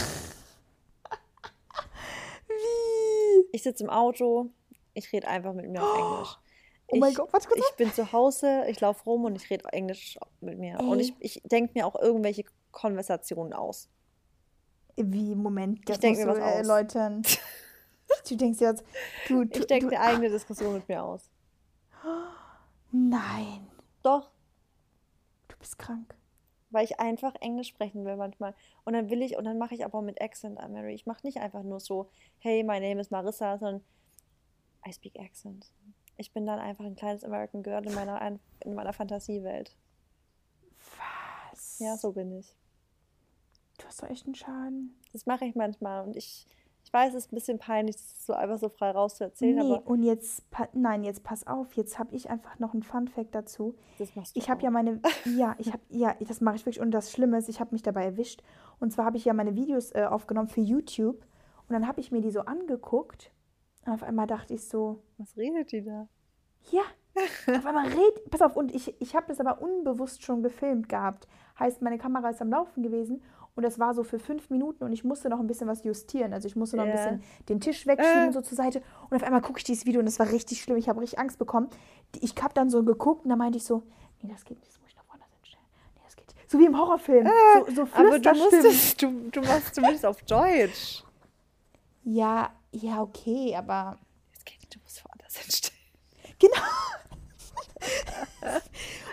Wie? Ich sitze im Auto, ich rede einfach mit mir auf Englisch. Oh mein Ich, Gott, warte kurz. ich bin zu Hause, ich laufe rum und ich rede Englisch mit mir. Und Ey. ich, ich denke mir auch irgendwelche Konversationen aus. Wie, Moment, das denk musst mir du was aus. erläutern. (laughs) Du denkst jetzt, du, du, Ich denke eine eigene Diskussion mit mir aus. Nein, Doch, du bist krank. weil ich einfach Englisch sprechen will manchmal. Und dann will ich, und dann mache ich aber mit Accent, Mary. Ich mache nicht einfach nur so, hey, my name is Marissa, sondern I speak Accent. Ich bin dann einfach ein kleines American Girl in meiner, Ein- in meiner Fantasiewelt. Was? Ja, so bin ich. Du hast doch echt einen Schaden. Das mache ich manchmal und ich, ich weiß, es ist ein bisschen peinlich, das so einfach so frei rauszuerzählen, Nee, aber und jetzt, nein, jetzt pass auf, jetzt habe ich einfach noch einen Fun-Fact dazu. das machst du Ich habe ja meine, (laughs) ja, ich habe, ja, das mache ich wirklich. Und das Schlimme ist, ich habe mich dabei erwischt. Und zwar habe ich ja meine Videos äh, aufgenommen für YouTube. Und dann habe ich mir die so angeguckt. Und auf einmal dachte ich so, Was redet die da? ja, auf einmal red, pass auf. Und ich, ich habe das aber unbewusst schon gefilmt gehabt. Heißt, meine Kamera ist am Laufen gewesen. Und das war so für fünf Minuten und ich musste noch ein bisschen was justieren. Also ich musste noch ein Ja. bisschen den Tisch wegschieben Äh. so zur Seite. Und auf einmal gucke ich dieses Video und das war richtig schlimm. Ich habe richtig Angst bekommen. Ich habe dann so geguckt und da meinte ich so, nee, das geht nicht, das muss ich noch woanders hinstellen. Nee, das geht nicht. So wie im Horrorfilm. so so Äh, Aber du musst Flüsterstimmen. es, du, du machst zumindest auf Deutsch. Ja, ja, okay, aber Das geht nicht, du musst woanders hinstellen. Genau. (laughs)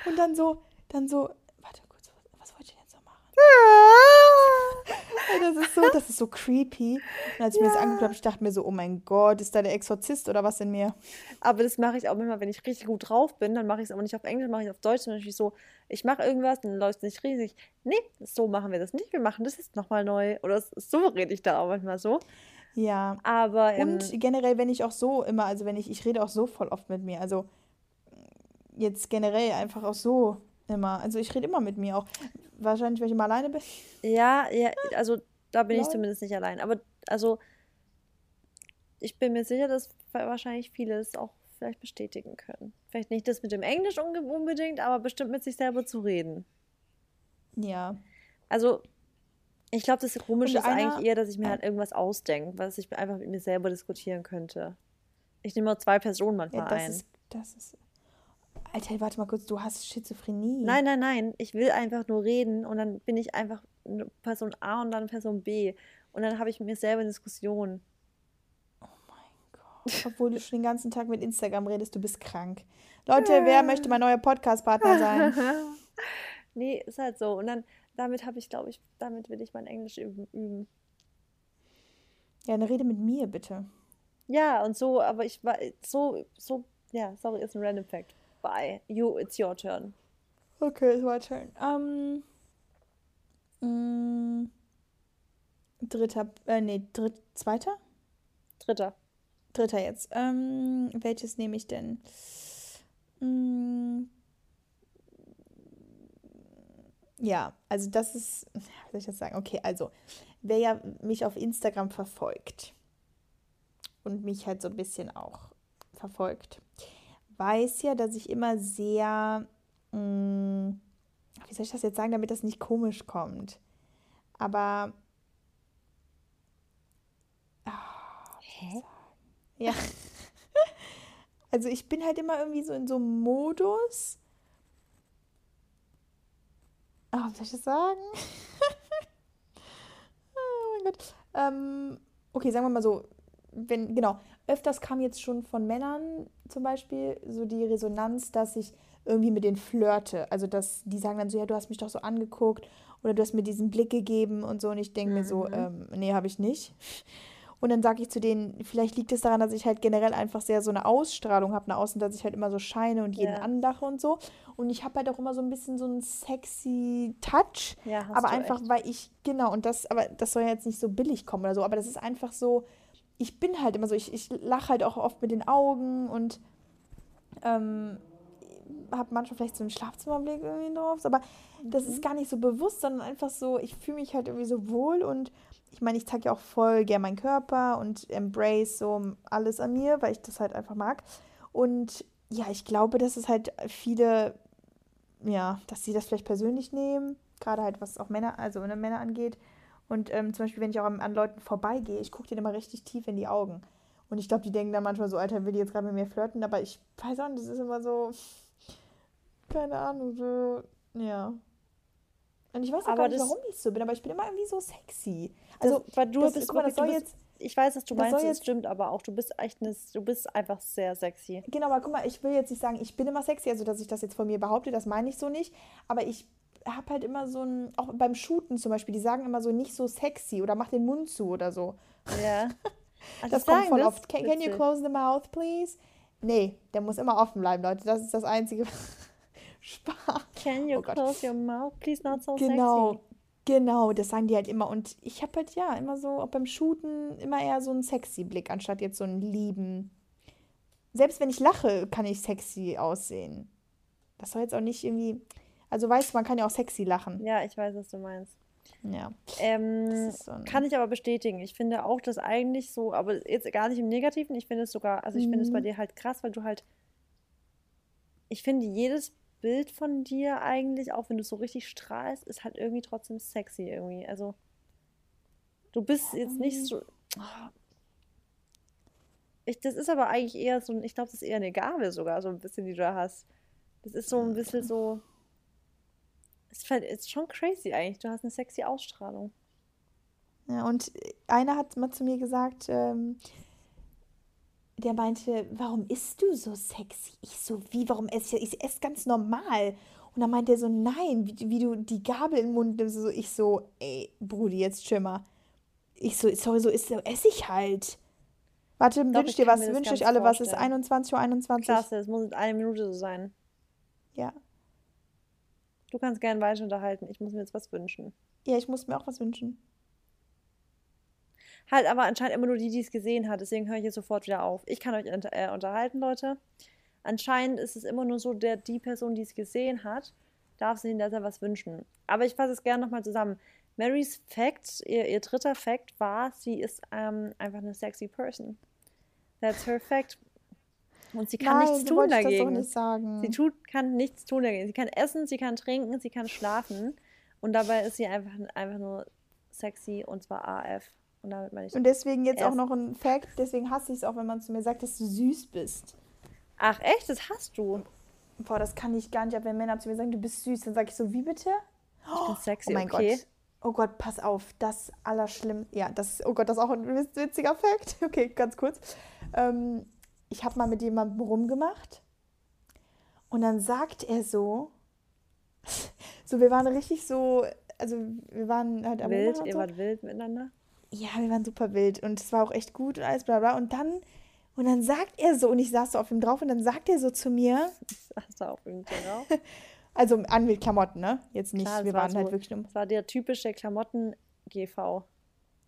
und dann so, dann so, warte kurz, was, wollte ich denn jetzt noch machen? Das ist so, das ist so creepy. Und als ich mir das angeguckt habe, ich dachte mir so, oh mein Gott, ist da der Exorzist oder was in mir? Aber das mache ich auch immer, wenn ich richtig gut drauf bin, dann mache ich es aber nicht auf Englisch, mache ich auf Deutsch. Beispiel so, ich mache irgendwas, dann läuft es nicht riesig. Nee, so machen wir das nicht. Wir machen das jetzt nochmal neu. Oder so rede ich da auch manchmal so. Ja. Aber ähm, Und generell, wenn ich auch so immer, also wenn ich, ich rede auch so voll oft mit mir. Also jetzt generell einfach auch so immer. Also ich rede immer mit mir auch. Wahrscheinlich, weil ich immer alleine bin. ja, ja, also da bin ich Lol. zumindest nicht allein. Aber also, ich bin mir sicher, dass wahrscheinlich viele es auch vielleicht bestätigen können. Vielleicht nicht das mit dem Englisch unbedingt, aber bestimmt mit sich selber zu reden. Ja. Also, ich glaube, das Komische ist einer- eigentlich eher, dass ich mir halt irgendwas ausdenke, was ich einfach mit mir selber diskutieren könnte. Ich nehme mal zwei Personen ja manchmal das ein. ist, das ist. Alter, warte mal kurz, du hast Schizophrenie. Nein, nein, nein. Ich will einfach nur reden und dann bin ich einfach Person A und dann Person B. Und dann habe ich mit mir selber eine Diskussion. Obwohl du schon den ganzen Tag mit Instagram redest, du bist krank. Leute, (laughs) wer möchte mein neuer Podcast-Partner sein? (laughs) nee, ist halt so. Und dann, damit habe ich, glaube ich, damit will ich mein Englisch üben. Ja, eine Rede mit mir, bitte. Ja, und so, aber ich war so, so, ja, sorry, ist ein random fact. Bye. You, it's your turn. Okay, it's my turn. Ähm, mm, dritter, äh, nee, dritt, zweiter? Dritter. Dritter jetzt. Ähm, welches nehme ich denn? Mm, ja, also das ist, wie (laughs) soll ich das sagen? Okay, also, wer ja mich auf Instagram verfolgt und mich halt so ein bisschen auch verfolgt, weiß ja, dass ich immer sehr, mm, wie soll ich das jetzt sagen, damit das nicht komisch kommt? Aber, Hä? ja. (laughs) Also ich bin halt immer irgendwie so in so einem Modus. Ah, wie soll ich das sagen? (laughs) oh mein Gott. Ähm, okay, sagen wir mal so, wenn, genau, öfters kam jetzt schon von Männern zum Beispiel so die Resonanz, dass ich irgendwie mit denen flirte. Also dass die sagen dann so, ja, du hast mich doch so angeguckt oder du hast mir diesen Blick gegeben und so. Und ich denke mir so, Mhm. ähm, nee, habe ich nicht. Und dann sage ich zu denen, vielleicht liegt es daran, dass ich halt generell einfach sehr so eine Ausstrahlung habe nach außen, dass ich halt immer so scheine und jeden Ja. anlache und so. Und ich habe halt auch immer so ein bisschen so einen sexy Touch. Ja, hast aber einfach, echt. weil ich, genau, und das, aber das soll ja jetzt nicht so billig kommen oder so, aber das ist einfach so, ich bin halt immer so, ich, ich lache halt auch oft mit den Augen und ähm, habe manchmal vielleicht so einen Schlafzimmerblick irgendwie drauf, aber das ist gar nicht so bewusst, sondern einfach so, ich fühle mich halt irgendwie so wohl und ich meine, ich zeige ja auch voll gern meinen Körper und embrace so alles an mir, weil ich das halt einfach mag. Und ja, ich glaube, dass es halt viele, ja, dass sie das vielleicht persönlich nehmen. Gerade halt, was auch Männer, also ne, Männer angeht. Und ähm, zum Beispiel, wenn ich auch an, an Leuten vorbeigehe, ich gucke denen immer richtig tief in die Augen. Und ich glaube, die denken dann manchmal so, Alter, will die jetzt gerade mit mir flirten? Aber ich weiß auch nicht, das ist immer so, keine Ahnung, so, ja. Und ich weiß auch gar nicht, das- warum ich so bin, aber ich bin immer irgendwie so sexy. Also, das, weil du das- bist guck mal, das soll bist, jetzt- Ich weiß, was du meinst, das jetzt- stimmt aber auch. Du bist echt eine, du bist einfach sehr sexy. Genau, aber guck mal, ich will jetzt nicht sagen, ich bin immer sexy, also dass ich das jetzt von mir behaupte, das meine ich so nicht. Aber ich habe halt immer so ein, auch beim Shooten zum Beispiel, die sagen immer so nicht so sexy oder mach den Mund zu oder so. Ja. (laughs) Ach, Das kommt voll oft. Can, can you close the mouth, please? Nee, der muss immer offen bleiben, Leute. Das ist das einzige. Spaß. Can you Oh Gott. close your mouth? Please not so Genau, sexy. genau, das sagen die halt immer. Und ich habe halt ja immer so, auch beim Shooten, immer eher so einen sexy Blick, anstatt jetzt so einen lieben. Selbst wenn ich lache, kann ich sexy aussehen. Das soll jetzt auch nicht irgendwie. Also weißt du, man kann ja auch sexy lachen. Ja, ich weiß, was du meinst. Ja. Ähm, Das so kann ich aber bestätigen. Ich finde auch, dass eigentlich so, aber jetzt gar nicht im Negativen. Ich finde es sogar, also ich finde es bei Mhm. dir halt krass, weil du halt, ich finde jedes Bild von dir eigentlich, auch wenn du so richtig strahlst, ist halt irgendwie trotzdem sexy irgendwie. Also du bist jetzt nicht so. Oh. Ich, das ist aber eigentlich eher so, ich glaube, das ist eher eine Gabe sogar, so ein bisschen, die du da hast. Das ist so ein bisschen so. Es fällt- ist schon crazy eigentlich. Du hast eine sexy Ausstrahlung. Ja, und einer hat mal zu mir gesagt, ähm, der meinte, warum isst du so sexy? Ich so, wie, warum esse ich? Ich esse ganz normal. Und dann meinte er so, nein, wie, wie du die Gabel im Mund nimmst. So, ich so, ey, Brudi, jetzt schimmer. Ich so, sorry, so ist, so esse ich halt. Warte, Doch, wünsch ich dir was, wünsch euch alle was. Es ist vorstellen. 21 Uhr 21. Klasse, es muss in einer Minute so sein. Ja. Du kannst gerne weiter unterhalten. Ich muss mir jetzt was wünschen. Ja, ich muss mir auch was wünschen. Halt, aber anscheinend immer nur die, die es gesehen hat. Deswegen höre ich jetzt sofort wieder auf. Ich kann euch unter äh, unterhalten, Leute. Anscheinend ist es immer nur so, der, die Person, die es gesehen hat, darf sich hinterher was wünschen. Aber ich fasse es gerne nochmal zusammen. Marys Fact, ihr, ihr dritter Fact war, sie ist ähm, einfach eine sexy person. That's her fact. Und sie kann Nein, nichts tun dagegen. nicht sagen. Sie tut, kann nichts tun dagegen. Sie kann essen, sie kann trinken, sie kann schlafen. Und dabei ist sie einfach, einfach nur sexy und zwar AF. Und damit meine ich. Und deswegen jetzt auch noch ein Fact, deswegen hasse ich es auch, wenn man zu mir sagt, dass du süß bist. Ach, echt? Das hast du. Boah, das kann ich gar nicht, ab wenn Männer zu mir sagen, du bist süß, dann sage ich so, wie bitte? Ich bin sexy, oh mein okay. Gott. Oh Gott, pass auf, das Allerschlimm. Ja, das ist, oh Gott, das ist auch ein witz- witziger Fact. (laughs) Okay, ganz kurz. Ähm, ich habe mal mit jemandem rumgemacht und dann sagt er so, (laughs) so, wir waren richtig so, also wir waren halt am Wild, ihr so. wart wild miteinander. Ja, wir waren super wild und es war auch echt gut und alles bla bla. Und dann, und dann sagt er so, und ich saß so auf ihm drauf und dann sagt er so zu mir, Das hast du auch irgendwie drauf. also an mit Klamotten, ne? Jetzt nicht, Klar, wir war waren so- halt wirklich nur. Das war der typische Klamotten-GV.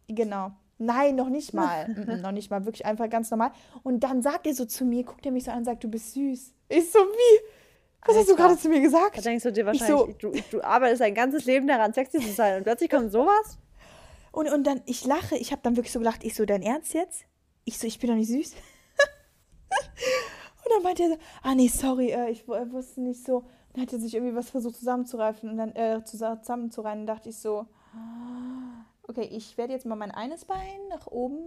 Genau. Nein, noch nicht mal. (laughs) Mm, noch nicht mal, wirklich einfach ganz normal. Und dann sagt er so zu mir, guckt er mich so an und sagt, du bist süß. Ich so, wie? Was hast du Alter. gerade zu mir Da gesagt? denkst du dir Ich wahrscheinlich, du, du arbeitest dein ganzes Leben daran, sexy zu sein. Und plötzlich kommt sowas? Und, und dann, ich lache, ich habe dann wirklich so gelacht, ich so, dein Ernst jetzt? Ich so, ich bin doch nicht süß. (laughs) und dann meinte er so, ah nee, sorry, äh, ich äh, wusste nicht so. Dann hat er sich irgendwie was versucht zusammenzureifen und dann, äh, zusa- zusammenzureihen. Dann dachte ich so, okay, ich werde jetzt mal mein eines Bein nach oben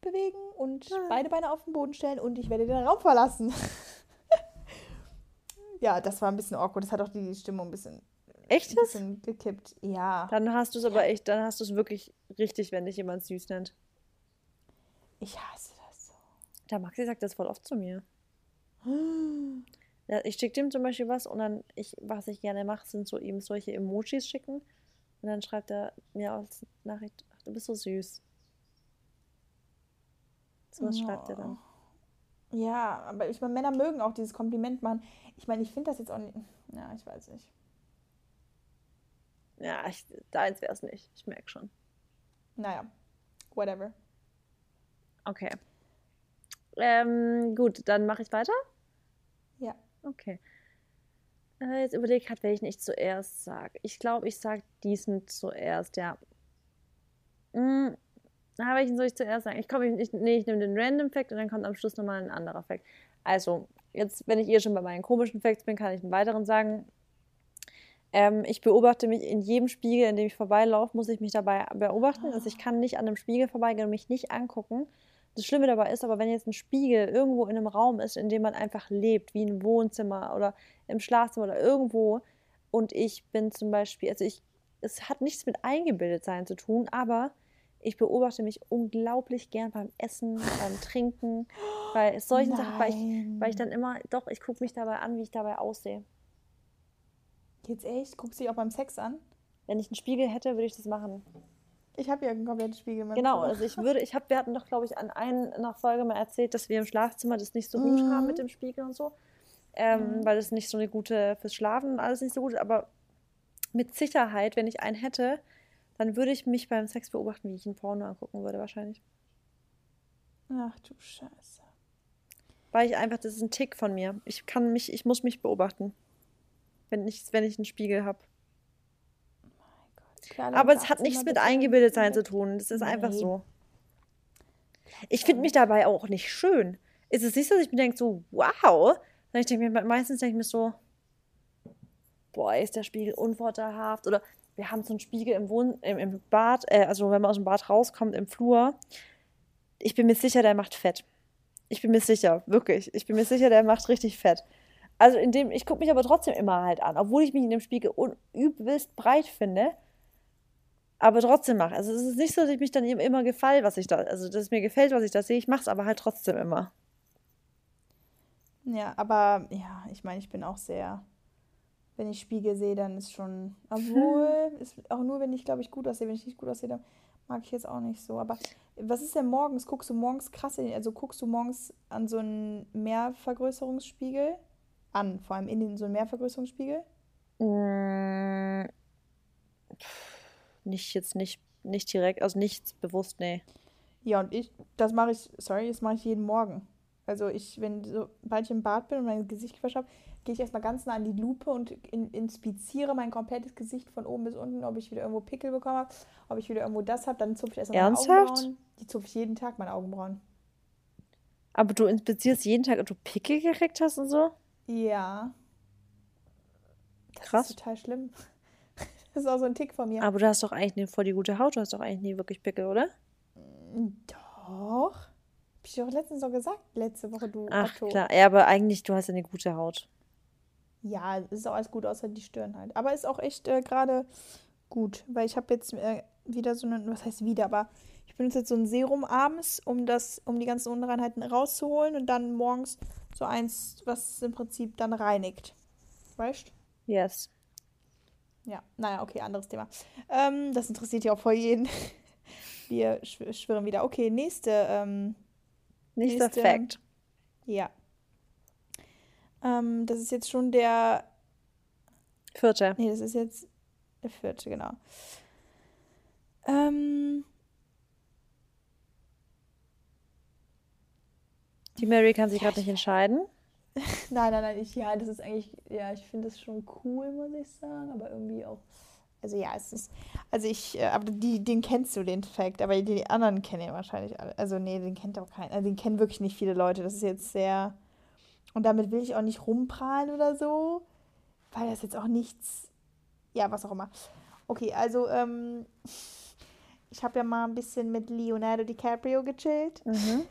bewegen und Ah. beide Beine auf den Boden stellen und ich werde den Raum verlassen. (laughs) ja, das war ein bisschen awkward. Das hat auch die Stimmung ein bisschen, Echtes? bisschen gekippt. Ja, Dann hast du es aber echt, dann hast du es wirklich richtig, wenn dich jemand süß nennt. ich hasse das so. Der Maxi sagt das voll oft zu mir. (gasps) Ja, ich schicke dem zum Beispiel was und dann, ich, was ich gerne mache, sind so ihm solche Emojis schicken. Und dann schreibt er mir als Nachricht, ach, du bist so süß. So was schreibt er dann. Ja, aber ich meine, Männer mögen auch dieses Kompliment machen. Ich meine, ich finde das jetzt auch nicht. Ja, ich weiß nicht. Ja, ich, deins wäre es nicht. Ich merke schon. Naja, whatever. Okay. Ähm, gut, dann mache ich weiter. Ja. Okay. Äh, jetzt überlege ich welchen ich zuerst sage. Ich glaube, ich sage diesen zuerst, ja. Hm, na, welchen soll ich zuerst sagen? Ich, komm, ich, ich, nee, ich nehme den Random Fact und dann kommt am Schluss nochmal ein anderer Fact. Also, jetzt, wenn ich eh schon bei meinen komischen Facts bin, kann ich einen weiteren sagen. Ähm, ich beobachte mich in jedem Spiegel, in dem ich vorbeilaufe, muss ich mich dabei beobachten. Also ich kann nicht an einem Spiegel vorbeigehen und mich nicht angucken. Das Schlimme dabei ist aber, wenn jetzt ein Spiegel irgendwo in einem Raum ist, in dem man einfach lebt, wie ein Wohnzimmer oder im Schlafzimmer oder irgendwo, und ich bin zum Beispiel, also ich, es hat nichts mit eingebildet sein zu tun, aber ich beobachte mich unglaublich gern beim Essen, beim Trinken, bei solchen Sachen, weil ich, weil ich dann immer, doch, ich gucke mich dabei an, wie ich dabei aussehe. Jetzt echt? Guckst du dich auch beim Sex an? Wenn ich einen Spiegel hätte, würde ich das machen. Ich habe ja einen kompletten Spiegel. Genau, also ich würde, ich habe, wir hatten doch, glaube ich, an einer Folge mal erzählt, dass wir im Schlafzimmer das nicht so gut Mhm. haben mit dem Spiegel und so, ähm, weil das nicht so eine gute, fürs Schlafen und alles nicht so gut ist, aber mit Sicherheit, wenn ich einen hätte, dann würde ich mich beim Sex beobachten, wie ich ein Porno angucken würde wahrscheinlich. Ach du Scheiße. Weil ich einfach, das ist ein Tick von mir. Ich kann mich, ich muss mich beobachten, wenn ich, wenn ich einen Spiegel habe. Aber es hat nichts mit eingebildet sein zu tun. Das ist einfach Nee. so. Ich finde mich dabei auch nicht schön. Ist es nicht so, dass ich mir denke, so, wow. Sondern ich denke mir, meistens denke ich mir so, boah, ist der Spiegel unvorteilhaft. Oder wir haben so einen Spiegel im, Wohn im, im Bad, äh, also wenn man aus dem Bad rauskommt, im Flur. Ich bin mir sicher, der macht fett. Ich bin mir sicher, wirklich. Ich bin mir sicher, der macht richtig fett. Also in dem, ich gucke mich aber trotzdem immer halt an, obwohl ich mich in dem Spiegel übelst breit finde aber trotzdem mache. Also es ist nicht so, dass ich mich dann eben immer gefällt, was ich da, also dass es mir gefällt, was ich da sehe. Ich mache es aber halt trotzdem immer. Ja, aber ja, ich meine, ich bin auch sehr. Wenn ich Spiegel sehe, dann ist schon. Obwohl, (laughs) ist auch nur, wenn ich, glaube ich, gut aussehe. Wenn ich nicht gut aussehe, dann mag ich jetzt auch nicht so. Aber was ist denn morgens? Guckst du morgens krass in, also guckst du morgens an so einen Mehrvergrößerungsspiegel an, vor allem in den, so einen Mehrvergrößerungsspiegel? Mm, pff, nicht jetzt nicht, nicht direkt, also nichts bewusst, nee. Ja, und ich, das mache ich, sorry, das mache ich jeden Morgen. Also ich, wenn so, sobald ich im Bad bin und mein Gesicht gewaschen habe, gehe ich erstmal ganz nah an die Lupe und in, inspiziere mein komplettes Gesicht von oben bis unten, ob ich wieder irgendwo Pickel bekommen habe, ob ich wieder irgendwo das habe, dann zupfe ich erstmal meine Ernsthaft? Augenbrauen. Die zupfe ich jeden Tag, meine Augenbrauen. Aber du inspizierst jeden Tag, ob du Pickel gekriegt hast und so? Ja. Das Krass. ist total schlimm. (laughs) Das ist auch so ein Tick von mir. Aber du hast doch eigentlich nie voll die gute Haut, du hast doch eigentlich nie wirklich Pickel, oder? Doch. Hab ich doch letztens so gesagt, letzte Woche, du Ach, Otto. klar. Ja, aber eigentlich, du hast ja eine gute Haut. Ja, ist auch alles gut, außer die Stirn halt. Aber ist auch echt äh, gerade gut, weil ich habe jetzt äh, wieder so einen, was heißt wieder, aber ich benutze jetzt so ein Serum abends, um das, um die ganzen Unreinheiten rauszuholen und dann morgens so eins, was im Prinzip dann reinigt. Weißt? Yes. Ja, naja, okay, anderes Thema. Ähm, das interessiert ja auch voll jeden. (laughs) Wir schw schwirren wieder. Okay, nächste, ähm, Nächster Nächste- Fact. ja. Ähm, das ist jetzt schon der Vierte. Nee, das ist jetzt der vierte, genau. Ähm, Die Mary kann sich gerade nicht entscheiden. (laughs) nein, nein, nein, ich, ja, das ist eigentlich, ja, ich finde das schon cool, muss ich sagen, aber irgendwie auch, also ja, es ist, also ich, äh, aber die, den kennst du, den Fact, aber die anderen kennen ja wahrscheinlich alle, also nee, den kennt auch keiner, also den kennen wirklich nicht viele Leute, das ist jetzt sehr, und damit will ich auch nicht rumprahlen oder so, weil das jetzt auch nichts, ja, was auch immer. Okay, also, ähm, (laughs) ich habe ja mal ein bisschen mit Leonardo DiCaprio gechillt. Mhm.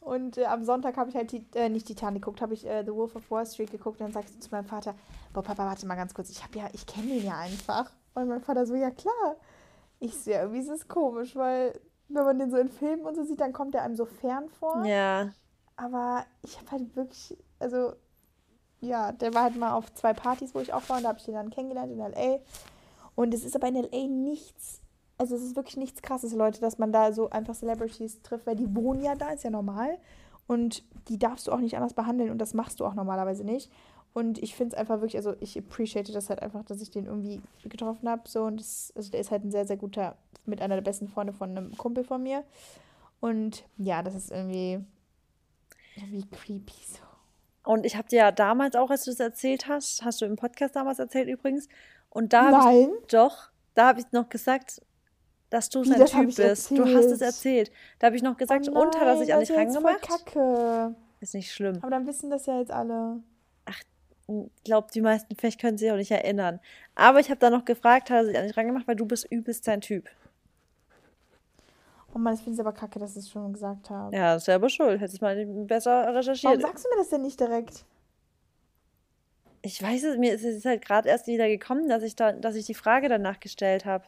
Und äh, am Sonntag habe ich halt die, äh, nicht Titanic geguckt, habe ich äh, The Wolf of Wall Street geguckt und dann sagst du zu meinem Vater, boah Papa, warte mal ganz kurz, ich habe ja, ich kenne ihn ja einfach. Und mein Vater so, ja klar. Ich so, ja, irgendwie ist es komisch, weil wenn man den so in Filmen und so sieht, dann kommt er einem so fern vor. Ja. Aber ich habe halt wirklich, also ja, der war halt mal auf zwei Partys, wo ich auch war und da habe ich den dann kennengelernt in L.A. Und es ist aber in L.A. nichts, also es ist wirklich nichts krasses, Leute, dass man da so einfach Celebrities trifft, weil die wohnen ja da, ist ja normal. Und die darfst du auch nicht anders behandeln und das machst du auch normalerweise nicht. Und ich finde es einfach wirklich, also ich appreciate das halt einfach, dass ich den irgendwie getroffen habe. So, und das, also der ist halt ein sehr, sehr guter, mit einer der besten Freunde von einem Kumpel von mir. Und ja, das ist irgendwie, irgendwie creepy so. Und ich habe dir ja damals auch, als du es erzählt hast, hast du im Podcast damals erzählt übrigens, und da habe ich Nein. doch, da habe ich noch gesagt, dass du sein das Typ bist. Du hast es erzählt? Da habe ich noch gesagt, Oh und hat er sich nein, an dich das ist jetzt voll rangemacht? Kacke. Ist nicht schlimm. Aber dann wissen das ja jetzt alle. glaube, die meisten vielleicht können sich auch nicht erinnern. Aber ich habe da noch gefragt, hat er sich an dich rangemacht, weil du bist übelst sein Typ. Oh Mann, ich finde es aber kacke, dass ich es schon gesagt habe. Ja, selber schuld. Hättest mal besser recherchiert. Warum sagst du mir das denn nicht direkt? Ich weiß es, mir ist es halt gerade erst wieder gekommen, dass ich da, dass ich die Frage danach gestellt habe.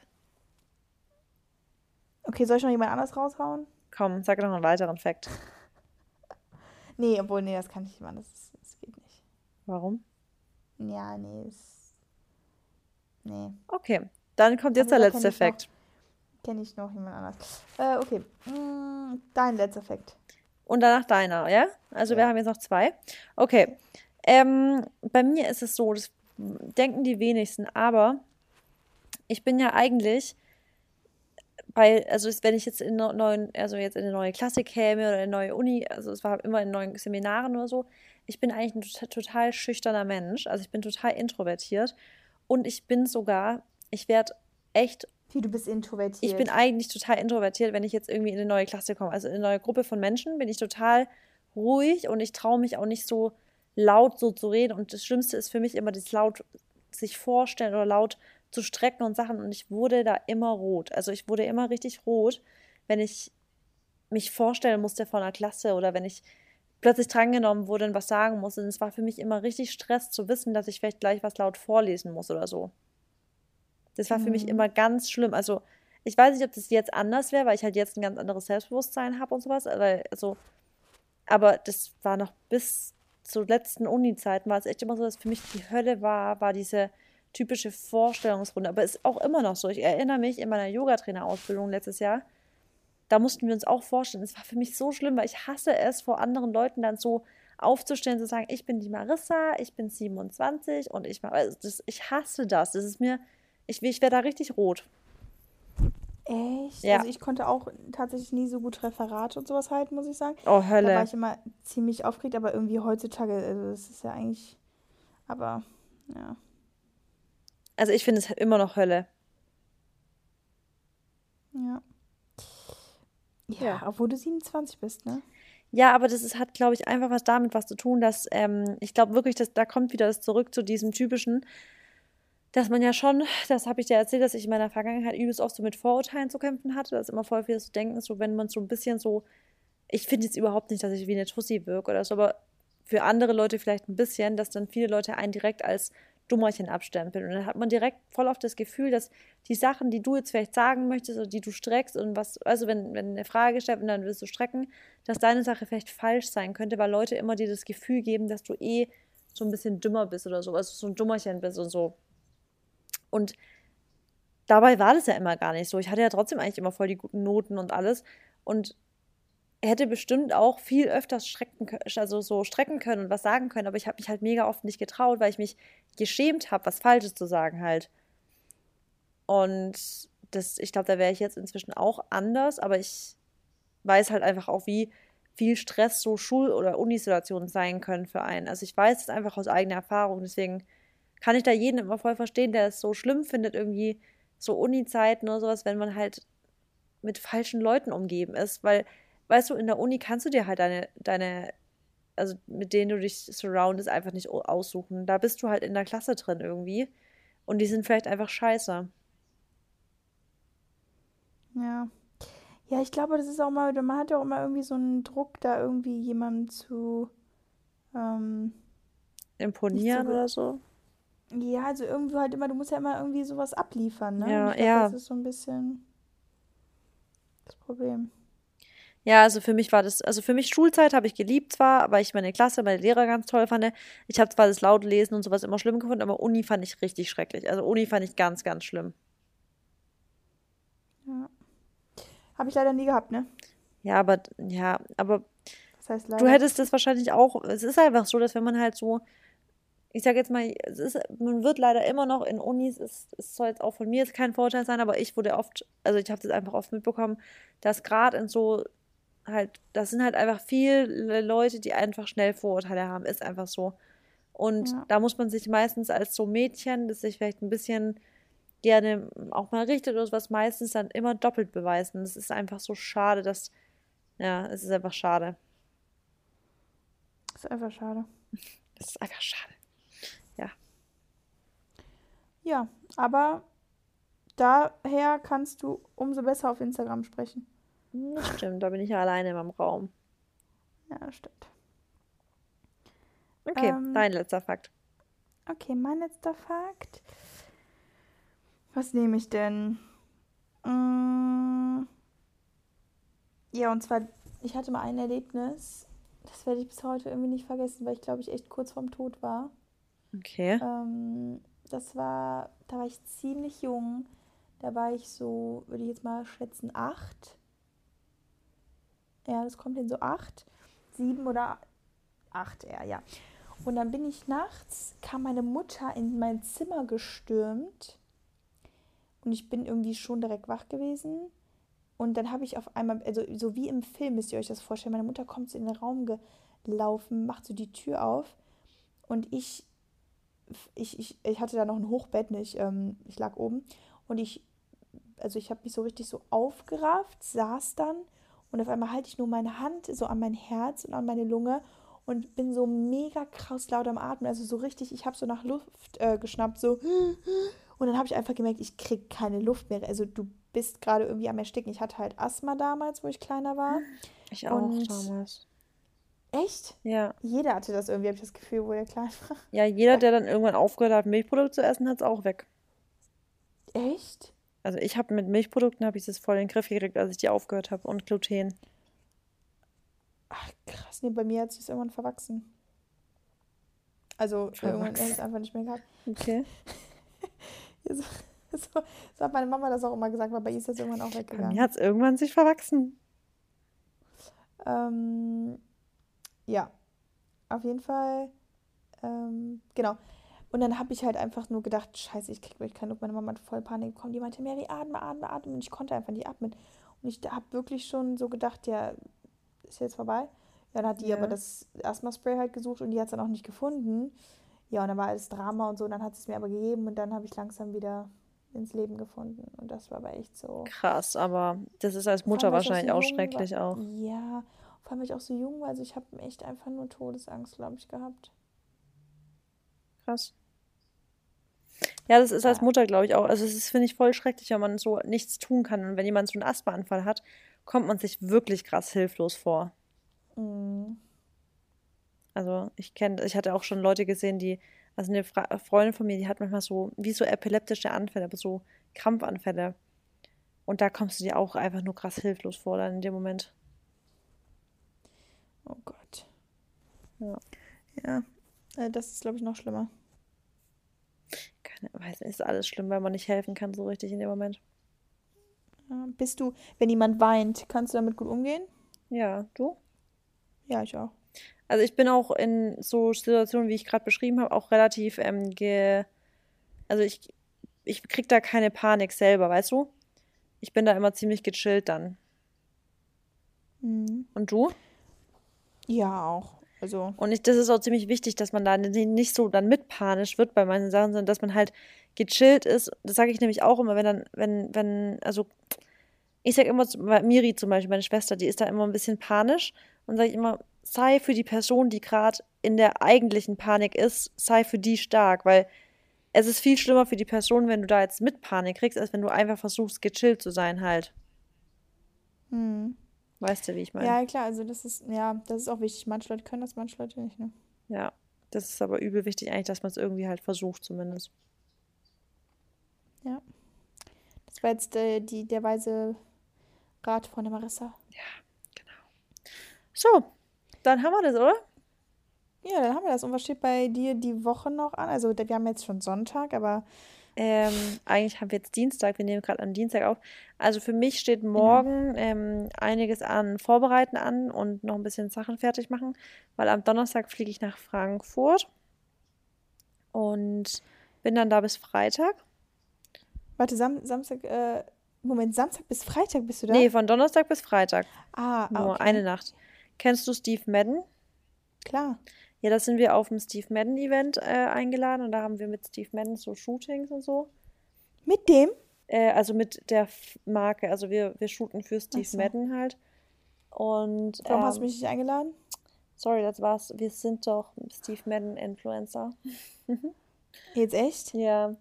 Okay, soll ich noch jemand anders raushauen? Komm, sag noch einen weiteren Fakt. (laughs) Nee, obwohl, nee, das kann ich nicht machen. Das, ist- das geht nicht. Warum? Ja, nee, das. Nee, Okay, dann kommt jetzt Aber der letzte Fakt. kenne ich noch jemand anders. Äh, okay. Mm, dein letzter Fakt. Und danach deiner, ja? Also wir Ja. haben jetzt noch zwei. Okay. Ähm, bei mir ist es so, das denken die wenigsten, aber ich bin ja eigentlich bei, also wenn ich jetzt in eine neuen, also jetzt in eine neue Klasse käme oder in eine neue Uni, also es war immer in neuen Seminaren oder so, ich bin eigentlich ein total, total schüchterner Mensch. Also ich bin total introvertiert und ich bin sogar, ich werde echt Wie, du bist introvertiert. ich bin eigentlich total introvertiert, wenn ich jetzt irgendwie in eine neue Klasse komme. Also in eine neue Gruppe von Menschen bin ich total ruhig und ich traue mich auch nicht so laut so zu reden. Und das Schlimmste ist für mich immer das laut sich vorstellen oder laut zu strecken und Sachen. Und ich wurde da immer rot. Also ich wurde immer richtig rot, wenn ich mich vorstellen musste vor einer Klasse oder wenn ich plötzlich drangenommen wurde und was sagen musste. Und es war für mich immer richtig Stress zu wissen, dass ich vielleicht gleich was laut vorlesen muss oder so. Das war für mich Mhm. immer ganz schlimm. Also, ich weiß nicht, ob das jetzt anders wäre, weil ich halt jetzt ein ganz anderes Selbstbewusstsein habe und sowas. Weil, also, aber das war noch bis zur letzten Uni-Zeiten war es echt immer so, dass für mich die Hölle war, war diese typische Vorstellungsrunde. Aber ist auch immer noch so. Ich erinnere mich in meiner Yogatrainer-Ausbildung letztes Jahr, da mussten wir uns auch vorstellen. Es war für mich so schlimm, weil ich hasse es, vor anderen Leuten dann so aufzustellen, zu sagen, ich bin die Marissa, ich bin 27 und ich war, also das, ich hasse das. Das ist mir, ich, ich wäre da richtig rot. Echt? Ja. Also ich konnte auch tatsächlich nie so gut Referate und sowas halten, muss ich sagen. Oh, Da war Hölle. ich immer ziemlich aufgeregt, aber irgendwie heutzutage, also das ist ja eigentlich. Aber, ja. Also ich finde es immer noch Hölle. Ja. Ja, Ja. obwohl du 27 bist, ne? Ja, aber das ist, hat, glaube ich, einfach was damit was zu tun, dass ähm, ich glaube wirklich, dass da kommt wieder das zurück zu diesem typischen, dass man ja schon, das habe ich dir erzählt, dass ich in meiner Vergangenheit übelst oft so mit Vorurteilen zu kämpfen hatte, dass immer voll viel zu denken ist, so wenn man so ein bisschen so, ich finde jetzt überhaupt nicht, dass ich wie eine Tussi wirke oder so, aber für andere Leute vielleicht ein bisschen, dass dann viele Leute einen direkt als Dummerchen abstempeln. Und dann hat man direkt voll oft das Gefühl, dass die Sachen, die du jetzt vielleicht sagen möchtest oder die du streckst und was, also wenn, wenn eine Frage gestellt wird und dann willst du strecken, dass deine Sache vielleicht falsch sein könnte, weil Leute immer dir das Gefühl geben, dass du eh so ein bisschen dümmer bist oder so, also so ein Dummerchen bist und so. Und dabei war das ja immer gar nicht so. Ich hatte ja trotzdem eigentlich immer voll die guten Noten und alles und hätte bestimmt auch viel öfters strecken, also so strecken können und was sagen können, aber ich habe mich halt mega oft nicht getraut, weil ich mich geschämt habe, was Falsches zu sagen halt. Und das, ich glaube, da wäre ich jetzt inzwischen auch anders, aber ich weiß halt einfach auch, wie viel Stress so Schul- oder Unisituationen sein können für einen. Also ich weiß es einfach aus eigener Erfahrung, deswegen kann ich da jeden immer voll verstehen, der es so schlimm findet, irgendwie so Uni-Zeiten oder sowas, wenn man halt mit falschen Leuten umgeben ist, weil, weißt du, in der Uni kannst du dir halt deine, deine, also mit denen du dich surroundest, einfach nicht au- aussuchen. Da bist du halt in der Klasse drin irgendwie und die sind vielleicht einfach scheiße. Ja. Ja, ich glaube, das ist auch mal, man hat ja auch immer irgendwie so einen Druck, da irgendwie jemandem zu, ähm, Imponieren ge- oder so. ja, also irgendwie halt immer, du musst ja immer irgendwie sowas abliefern, ne? Ja, glaub, ja. Das ist so ein bisschen das Problem. Ja, also für mich war das, also für mich Schulzeit habe ich geliebt zwar, weil ich meine Klasse, meine Lehrer ganz toll fand. Ich habe zwar das laute Lesen und sowas immer schlimm gefunden, aber Uni fand ich richtig schrecklich. Also Uni fand ich ganz, ganz schlimm. Ja. Habe ich leider nie gehabt, ne? Ja, aber ja, aber Das heißt du leider. hättest das wahrscheinlich auch. Es ist einfach so, dass wenn man halt so, ich sage jetzt mal, es ist, man wird leider immer noch in Unis, es, es soll jetzt auch von mir jetzt kein Vorteil sein, aber ich wurde oft, also ich habe das einfach oft mitbekommen, dass gerade in so halt, das sind halt einfach viele Leute, die einfach schnell Vorurteile haben, ist einfach so. Und Ja. da muss man sich meistens als so Mädchen, das sich vielleicht ein bisschen gerne auch mal richtet oder sowas, meistens dann immer doppelt beweisen. Das ist einfach so schade, dass, ja, es ist einfach schade. ist einfach schade. (laughs) Das ist einfach schade. ja. Ja, aber daher kannst du umso besser auf Instagram sprechen. Das stimmt, da bin ich ja alleine in meinem Raum. Ja, stimmt. Okay, Ähm, dein letzter Fakt. Okay, mein letzter Fakt. Was nehme ich denn? Mm. Ja, und zwar, ich hatte mal ein Erlebnis, das werde ich bis heute irgendwie nicht vergessen, weil ich glaube ich echt kurz vorm Tod war. Okay. Ähm, das war, da war ich ziemlich jung. Da war ich so, würde ich jetzt mal schätzen, acht. Ja, das kommt hin so acht, sieben oder acht eher, ja. Und dann bin ich nachts, kam meine Mutter in mein Zimmer gestürmt. Und ich bin irgendwie schon direkt wach gewesen. Und dann habe ich auf einmal, also so wie im Film müsst ihr euch das vorstellen, meine Mutter kommt so in den Raum gelaufen, macht so die Tür auf. Und ich ich, ich, ich hatte da noch ein Hochbett, nicht, ähm, ich lag oben und ich, also ich habe mich so richtig so aufgerafft, saß dann und auf einmal halte ich nur meine Hand so an mein Herz und an meine Lunge und bin so mega krass laut am Atmen, also so richtig, ich habe so nach Luft äh, geschnappt, so und dann habe ich einfach gemerkt, ich kriege keine Luft mehr, also du bist gerade irgendwie am Ersticken. Ich hatte halt Asthma damals, wo ich kleiner war. Ich auch Und- damals. Echt? Ja. Jeder hatte das irgendwie, habe ich das Gefühl, wo der klein war. Ja, jeder, der dann irgendwann aufgehört hat, Milchprodukte zu essen, hat es auch weg. Echt? Also ich habe mit Milchprodukten habe ich das voll in den Griff gekriegt, als ich die aufgehört habe und Gluten. Ach, krass. Nee, bei mir hat sich irgendwann verwachsen. Also irgendwann hätte ich es einfach nicht mehr gehabt. Okay. (laughs) So, so, so hat meine Mama das auch immer gesagt, weil bei ihr ist das irgendwann auch Bei weggegangen. mir hat es irgendwann sich verwachsen. Ähm, ja, auf jeden Fall. Ähm, genau. Und dann habe ich halt einfach nur gedacht, scheiße, ich kriege wirklich keine Luft. Meine Mama hat voll Panik bekommen. Die meinte, Mary, atme, atme, atme. Und ich konnte einfach nicht atmen. Und ich habe wirklich schon so gedacht, ja, ist jetzt vorbei. Ja, dann hat die Ja. aber das Asthma-Spray halt gesucht und die hat es dann auch nicht gefunden. Ja, und dann war alles Drama und so. Und dann hat sie es mir aber gegeben und dann habe ich langsam wieder ins Leben gefunden. Und das war aber echt so. Krass, aber das ist als Mutter wahrscheinlich so auch schrecklich war. auch. Ja, vor allem, weil ich auch so jung war. Also ich habe echt einfach nur Todesangst, glaube ich, gehabt. Krass. Ja, das ist als. Mutter, glaube ich, auch. Also es ist, finde ich, voll schrecklich, wenn man so nichts tun kann. Und wenn jemand so einen Asthmaanfall hat, kommt man sich wirklich krass hilflos vor. Mhm. Also ich kenne, ich hatte auch schon Leute gesehen, die, also eine Fra Freundin von mir, die hat manchmal so, wie so epileptische Anfälle, aber so Krampfanfälle. Und da kommst du dir auch einfach nur krass hilflos vor dann in dem Moment. Oh Gott. Ja. Ja, äh, das ist, glaube ich, noch schlimmer. Weiß nicht, ist alles schlimm, weil man nicht helfen kann so richtig in dem Moment. Bist du, wenn jemand weint, kannst du damit gut umgehen? Ja, du? Ja, ich auch. Also ich bin auch in so Situationen, wie ich gerade beschrieben habe, auch relativ ähm, ge... Also ich, ich krieg da keine Panik selber, weißt du? Ich bin da immer ziemlich gechillt dann. Mhm. Und du? Ja, auch. Also, Und ich, das ist auch ziemlich wichtig, dass man da ni- nicht so dann mitpanisch wird bei manchen Sachen, sondern dass man halt gechillt ist. Das sage ich nämlich auch immer, wenn dann, wenn, wenn, also ich sage immer, Miri zum Beispiel, meine Schwester, die ist da immer ein bisschen panisch und sage ich immer, sei für die Person, die gerade in der eigentlichen Panik ist, sei für die stark, weil es ist viel schlimmer für die Person, wenn du da jetzt mit Panik kriegst, als wenn du einfach versuchst, gechillt zu sein halt. mhm. Weißt du, wie ich meine? ja, klar, also das ist, ja, das ist auch wichtig. Manche Leute können das, manche Leute nicht, ne? Ja, das ist aber übel wichtig eigentlich, dass man es irgendwie halt versucht zumindest. Ja. Das war jetzt äh, die, der weise Rat von der Marissa. So, dann haben wir das, oder? Ja, dann haben wir das. Und was steht bei dir die Woche noch an? Also, wir haben jetzt schon Sonntag, aber Ähm, eigentlich haben wir jetzt Dienstag, wir nehmen gerade am Dienstag auf. Also für mich steht morgen ähm, einiges an Vorbereiten an und noch ein bisschen Sachen fertig machen, weil am Donnerstag fliege ich nach Frankfurt und bin dann da bis Freitag. warte, Sam Samstag, äh, Moment, Samstag bis Freitag bist du da? Nee, von Donnerstag bis Freitag. ah, ah, Nur okay. eine Nacht. Kennst du Steve Madden? Klar. Ja, da sind wir auf dem Steve Madden Event äh, eingeladen und da haben wir mit Steve Madden so Shootings und so. Mit dem? Äh, also mit der F- Marke, also wir, wir shooten für Steve so. Madden halt. Und Warum hast du ähm, mich nicht eingeladen? sorry, das war's. Wir sind doch Steve Madden Influencer. (laughs) Jetzt echt? Ja.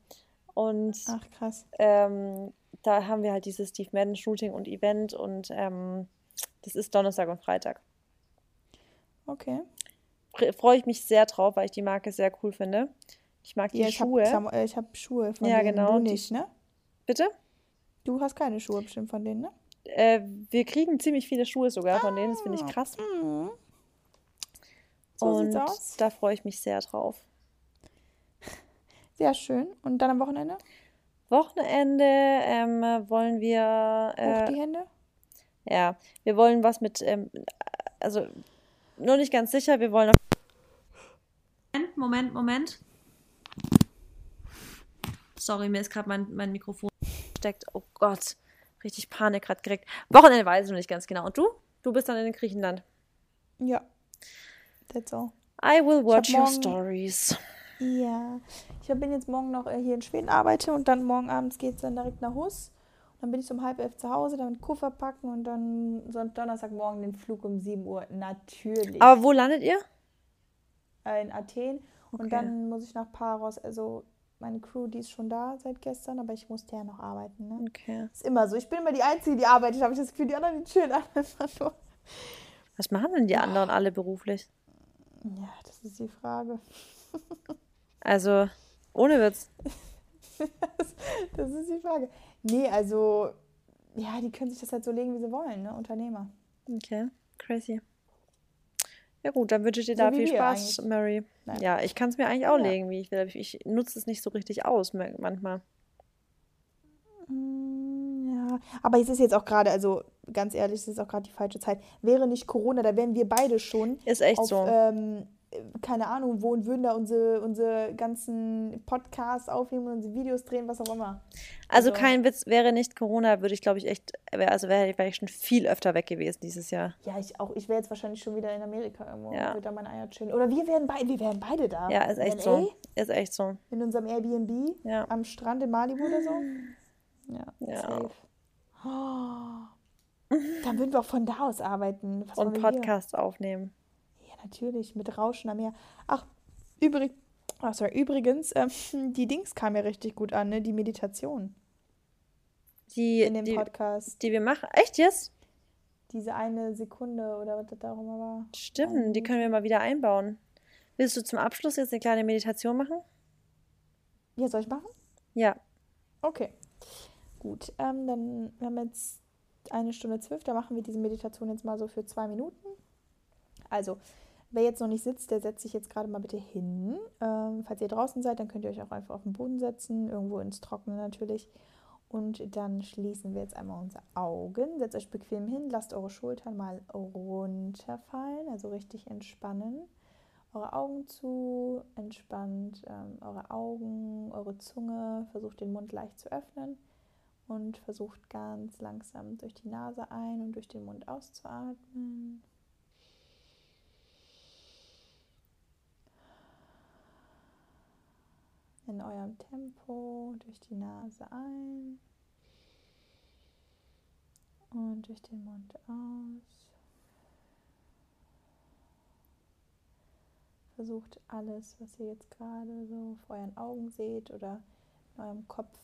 Und Ach, krass. ähm, da haben wir halt dieses Steve Madden Shooting und Event und ähm, das ist Donnerstag und Freitag. Okay. Freue ich mich sehr drauf, weil ich die Marke sehr cool finde. Ich mag die Ja, ich habe Schuhe. äh, ich hab Schuhe von Ja, denen. genau, Du nicht, ne? Bitte? Du hast keine Schuhe bestimmt von denen, ne? Äh, wir kriegen ziemlich viele Schuhe sogar von denen, das finde ich Ah, krass. Mhm. So und aus. da freue ich mich sehr drauf. Sehr schön. Und dann am Wochenende? Wochenende ähm, wollen wir, Hoch äh, die Hände? ja, wir wollen was mit, ähm, also nur nicht ganz sicher, wir wollen Moment, Moment, Moment. Sorry, mir ist gerade mein, mein Mikrofon steckt. Oh Gott, richtig Panik gerade gekriegt. Wochenende weiß ich noch nicht ganz genau. Und du? Du bist dann in Griechenland. Ja. That's all. I will watch your morgen- stories. Ja. Ich bin jetzt morgen noch äh, hier in Schweden arbeite und dann morgen abends geht es dann direkt nach Hus. Dann bin ich um halb elf zu Hause, dann Koffer packen und dann so Donnerstagmorgen den Flug um 7 Uhr. Natürlich. Aber wo landet ihr? äh, in Athen. Okay. Und dann muss ich nach Paros. Also meine Crew, die ist schon da seit gestern, aber ich musste ja noch arbeiten. Ne? Okay. Ist immer so. Ich bin immer die Einzige, die arbeitet, habe ich das Gefühl, die anderen, die chillen einfach nur. Was machen denn die anderen alle beruflich? Ja, das ist die Frage. (laughs) Also, ohne Witz. Das ist die Frage. Nee, also, ja, die können sich das halt so legen, wie sie wollen, ne? Unternehmer. Okay, crazy. Ja gut, dann wünsche ich dir So da viel Spaß, eigentlich. Mary. Nein. Ja, ich kann es mir eigentlich auch Ja. legen, wie ich will. Ich nutze es nicht so richtig aus manchmal. Mm, Ja, aber es ist jetzt auch gerade, also ganz ehrlich, es ist auch gerade die falsche Zeit. Wäre nicht Corona, da wären wir beide schon Ist echt auf, so. ähm, keine Ahnung, wo und würden da unsere, unsere ganzen Podcasts aufnehmen, unsere Videos drehen, was auch immer. also also- kein Witz, wäre nicht Corona, würde ich glaube ich echt, also wäre wär ich schon viel öfter weg gewesen dieses Jahr. Ja, ich auch. Ich wäre jetzt wahrscheinlich schon wieder in Amerika irgendwo Ja. und würde da meine Eier chillen. Oder wir wären beide, wir wären beide da. Ja, ist echt so. Ist echt so. In unserem Airbnb Ja. am Strand in Malibu oder so. Ja, Ja. safe. Oh. (gasps) Dann würden wir auch von da aus arbeiten. Was Und wollen wir hier? Podcast aufnehmen. Natürlich, mit Rauschen am Meer. Ach, übrig, ach, sorry, übrigens, ähm, (laughs) die Dings kam ja richtig gut an, ne? Die Meditation Die, in dem die, Podcast. die wir machen. Echt jetzt? Diese eine Sekunde oder was das da auch immer war. Stimmt, die können wir mal wieder einbauen. Willst du zum Abschluss jetzt eine kleine Meditation machen? Ja, soll ich machen? Ja. Okay. Gut, ähm, dann wir haben jetzt eine Stunde zwölf, da machen wir diese Meditation jetzt mal so für zwei Minuten. Also, wer jetzt noch nicht sitzt, der setzt sich jetzt gerade mal bitte hin. Ähm, falls ihr draußen seid, dann könnt ihr euch auch einfach auf den Boden setzen, irgendwo ins Trockene natürlich. Und dann schließen wir jetzt einmal unsere Augen. Setzt euch bequem hin, lasst eure Schultern mal runterfallen, also richtig entspannen. Eure Augen zu, entspannt ähm, eure Augen, eure Zunge, versucht den Mund leicht zu öffnen und versucht ganz langsam durch die Nase ein und durch den Mund auszuatmen. In eurem Tempo durch die Nase ein und durch den Mund aus. Versucht alles, was ihr jetzt gerade so vor euren Augen seht oder in eurem Kopf,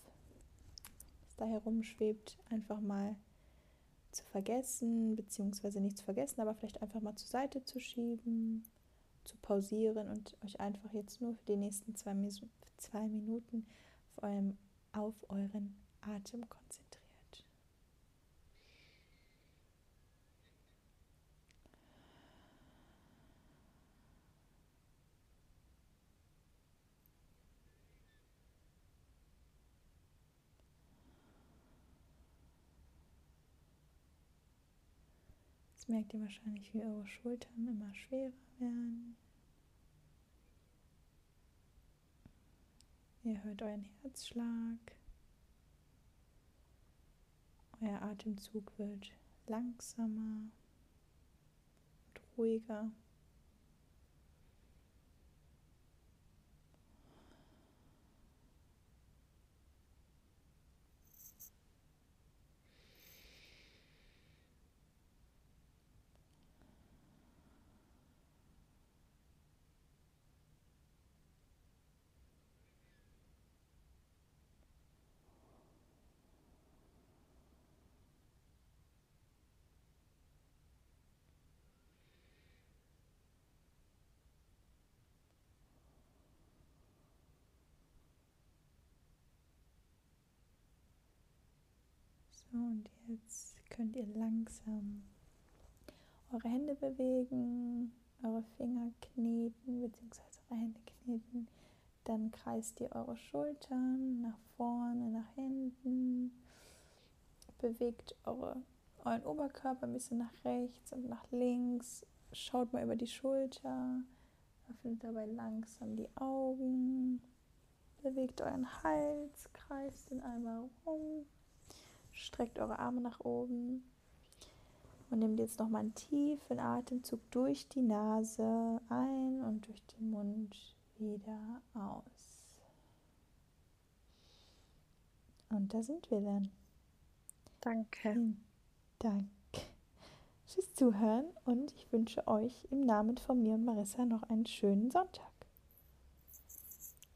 was da herumschwebt, einfach mal zu vergessen, beziehungsweise nicht zu vergessen, aber vielleicht einfach mal zur Seite zu schieben, zu pausieren und euch einfach jetzt nur für die nächsten zwei, zwei Minuten auf, eurem, auf euren Atem konzentriert. Jetzt merkt ihr wahrscheinlich, wie eure Schultern immer schwerer werden. Ihr hört euren Herzschlag. Euer Atemzug wird langsamer und ruhiger. So, und jetzt könnt ihr langsam eure Hände bewegen, eure Finger kneten, beziehungsweise eure Hände kneten. Dann kreist ihr eure Schultern nach vorne, nach hinten. Bewegt eure, euren Oberkörper ein bisschen nach rechts und nach links. Schaut mal über die Schulter. Öffnet dabei langsam die Augen. Bewegt euren Hals, kreist ihn einmal rum. Streckt eure Arme nach oben. Und nehmt jetzt nochmal einen tiefen Atemzug durch die Nase ein und durch den Mund wieder aus. Und da sind wir dann. Danke. Vielen Dank fürs Zuhören und ich wünsche euch im Namen von mir und Marissa noch einen schönen Sonntag.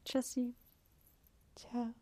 Tschüssi. Ciao.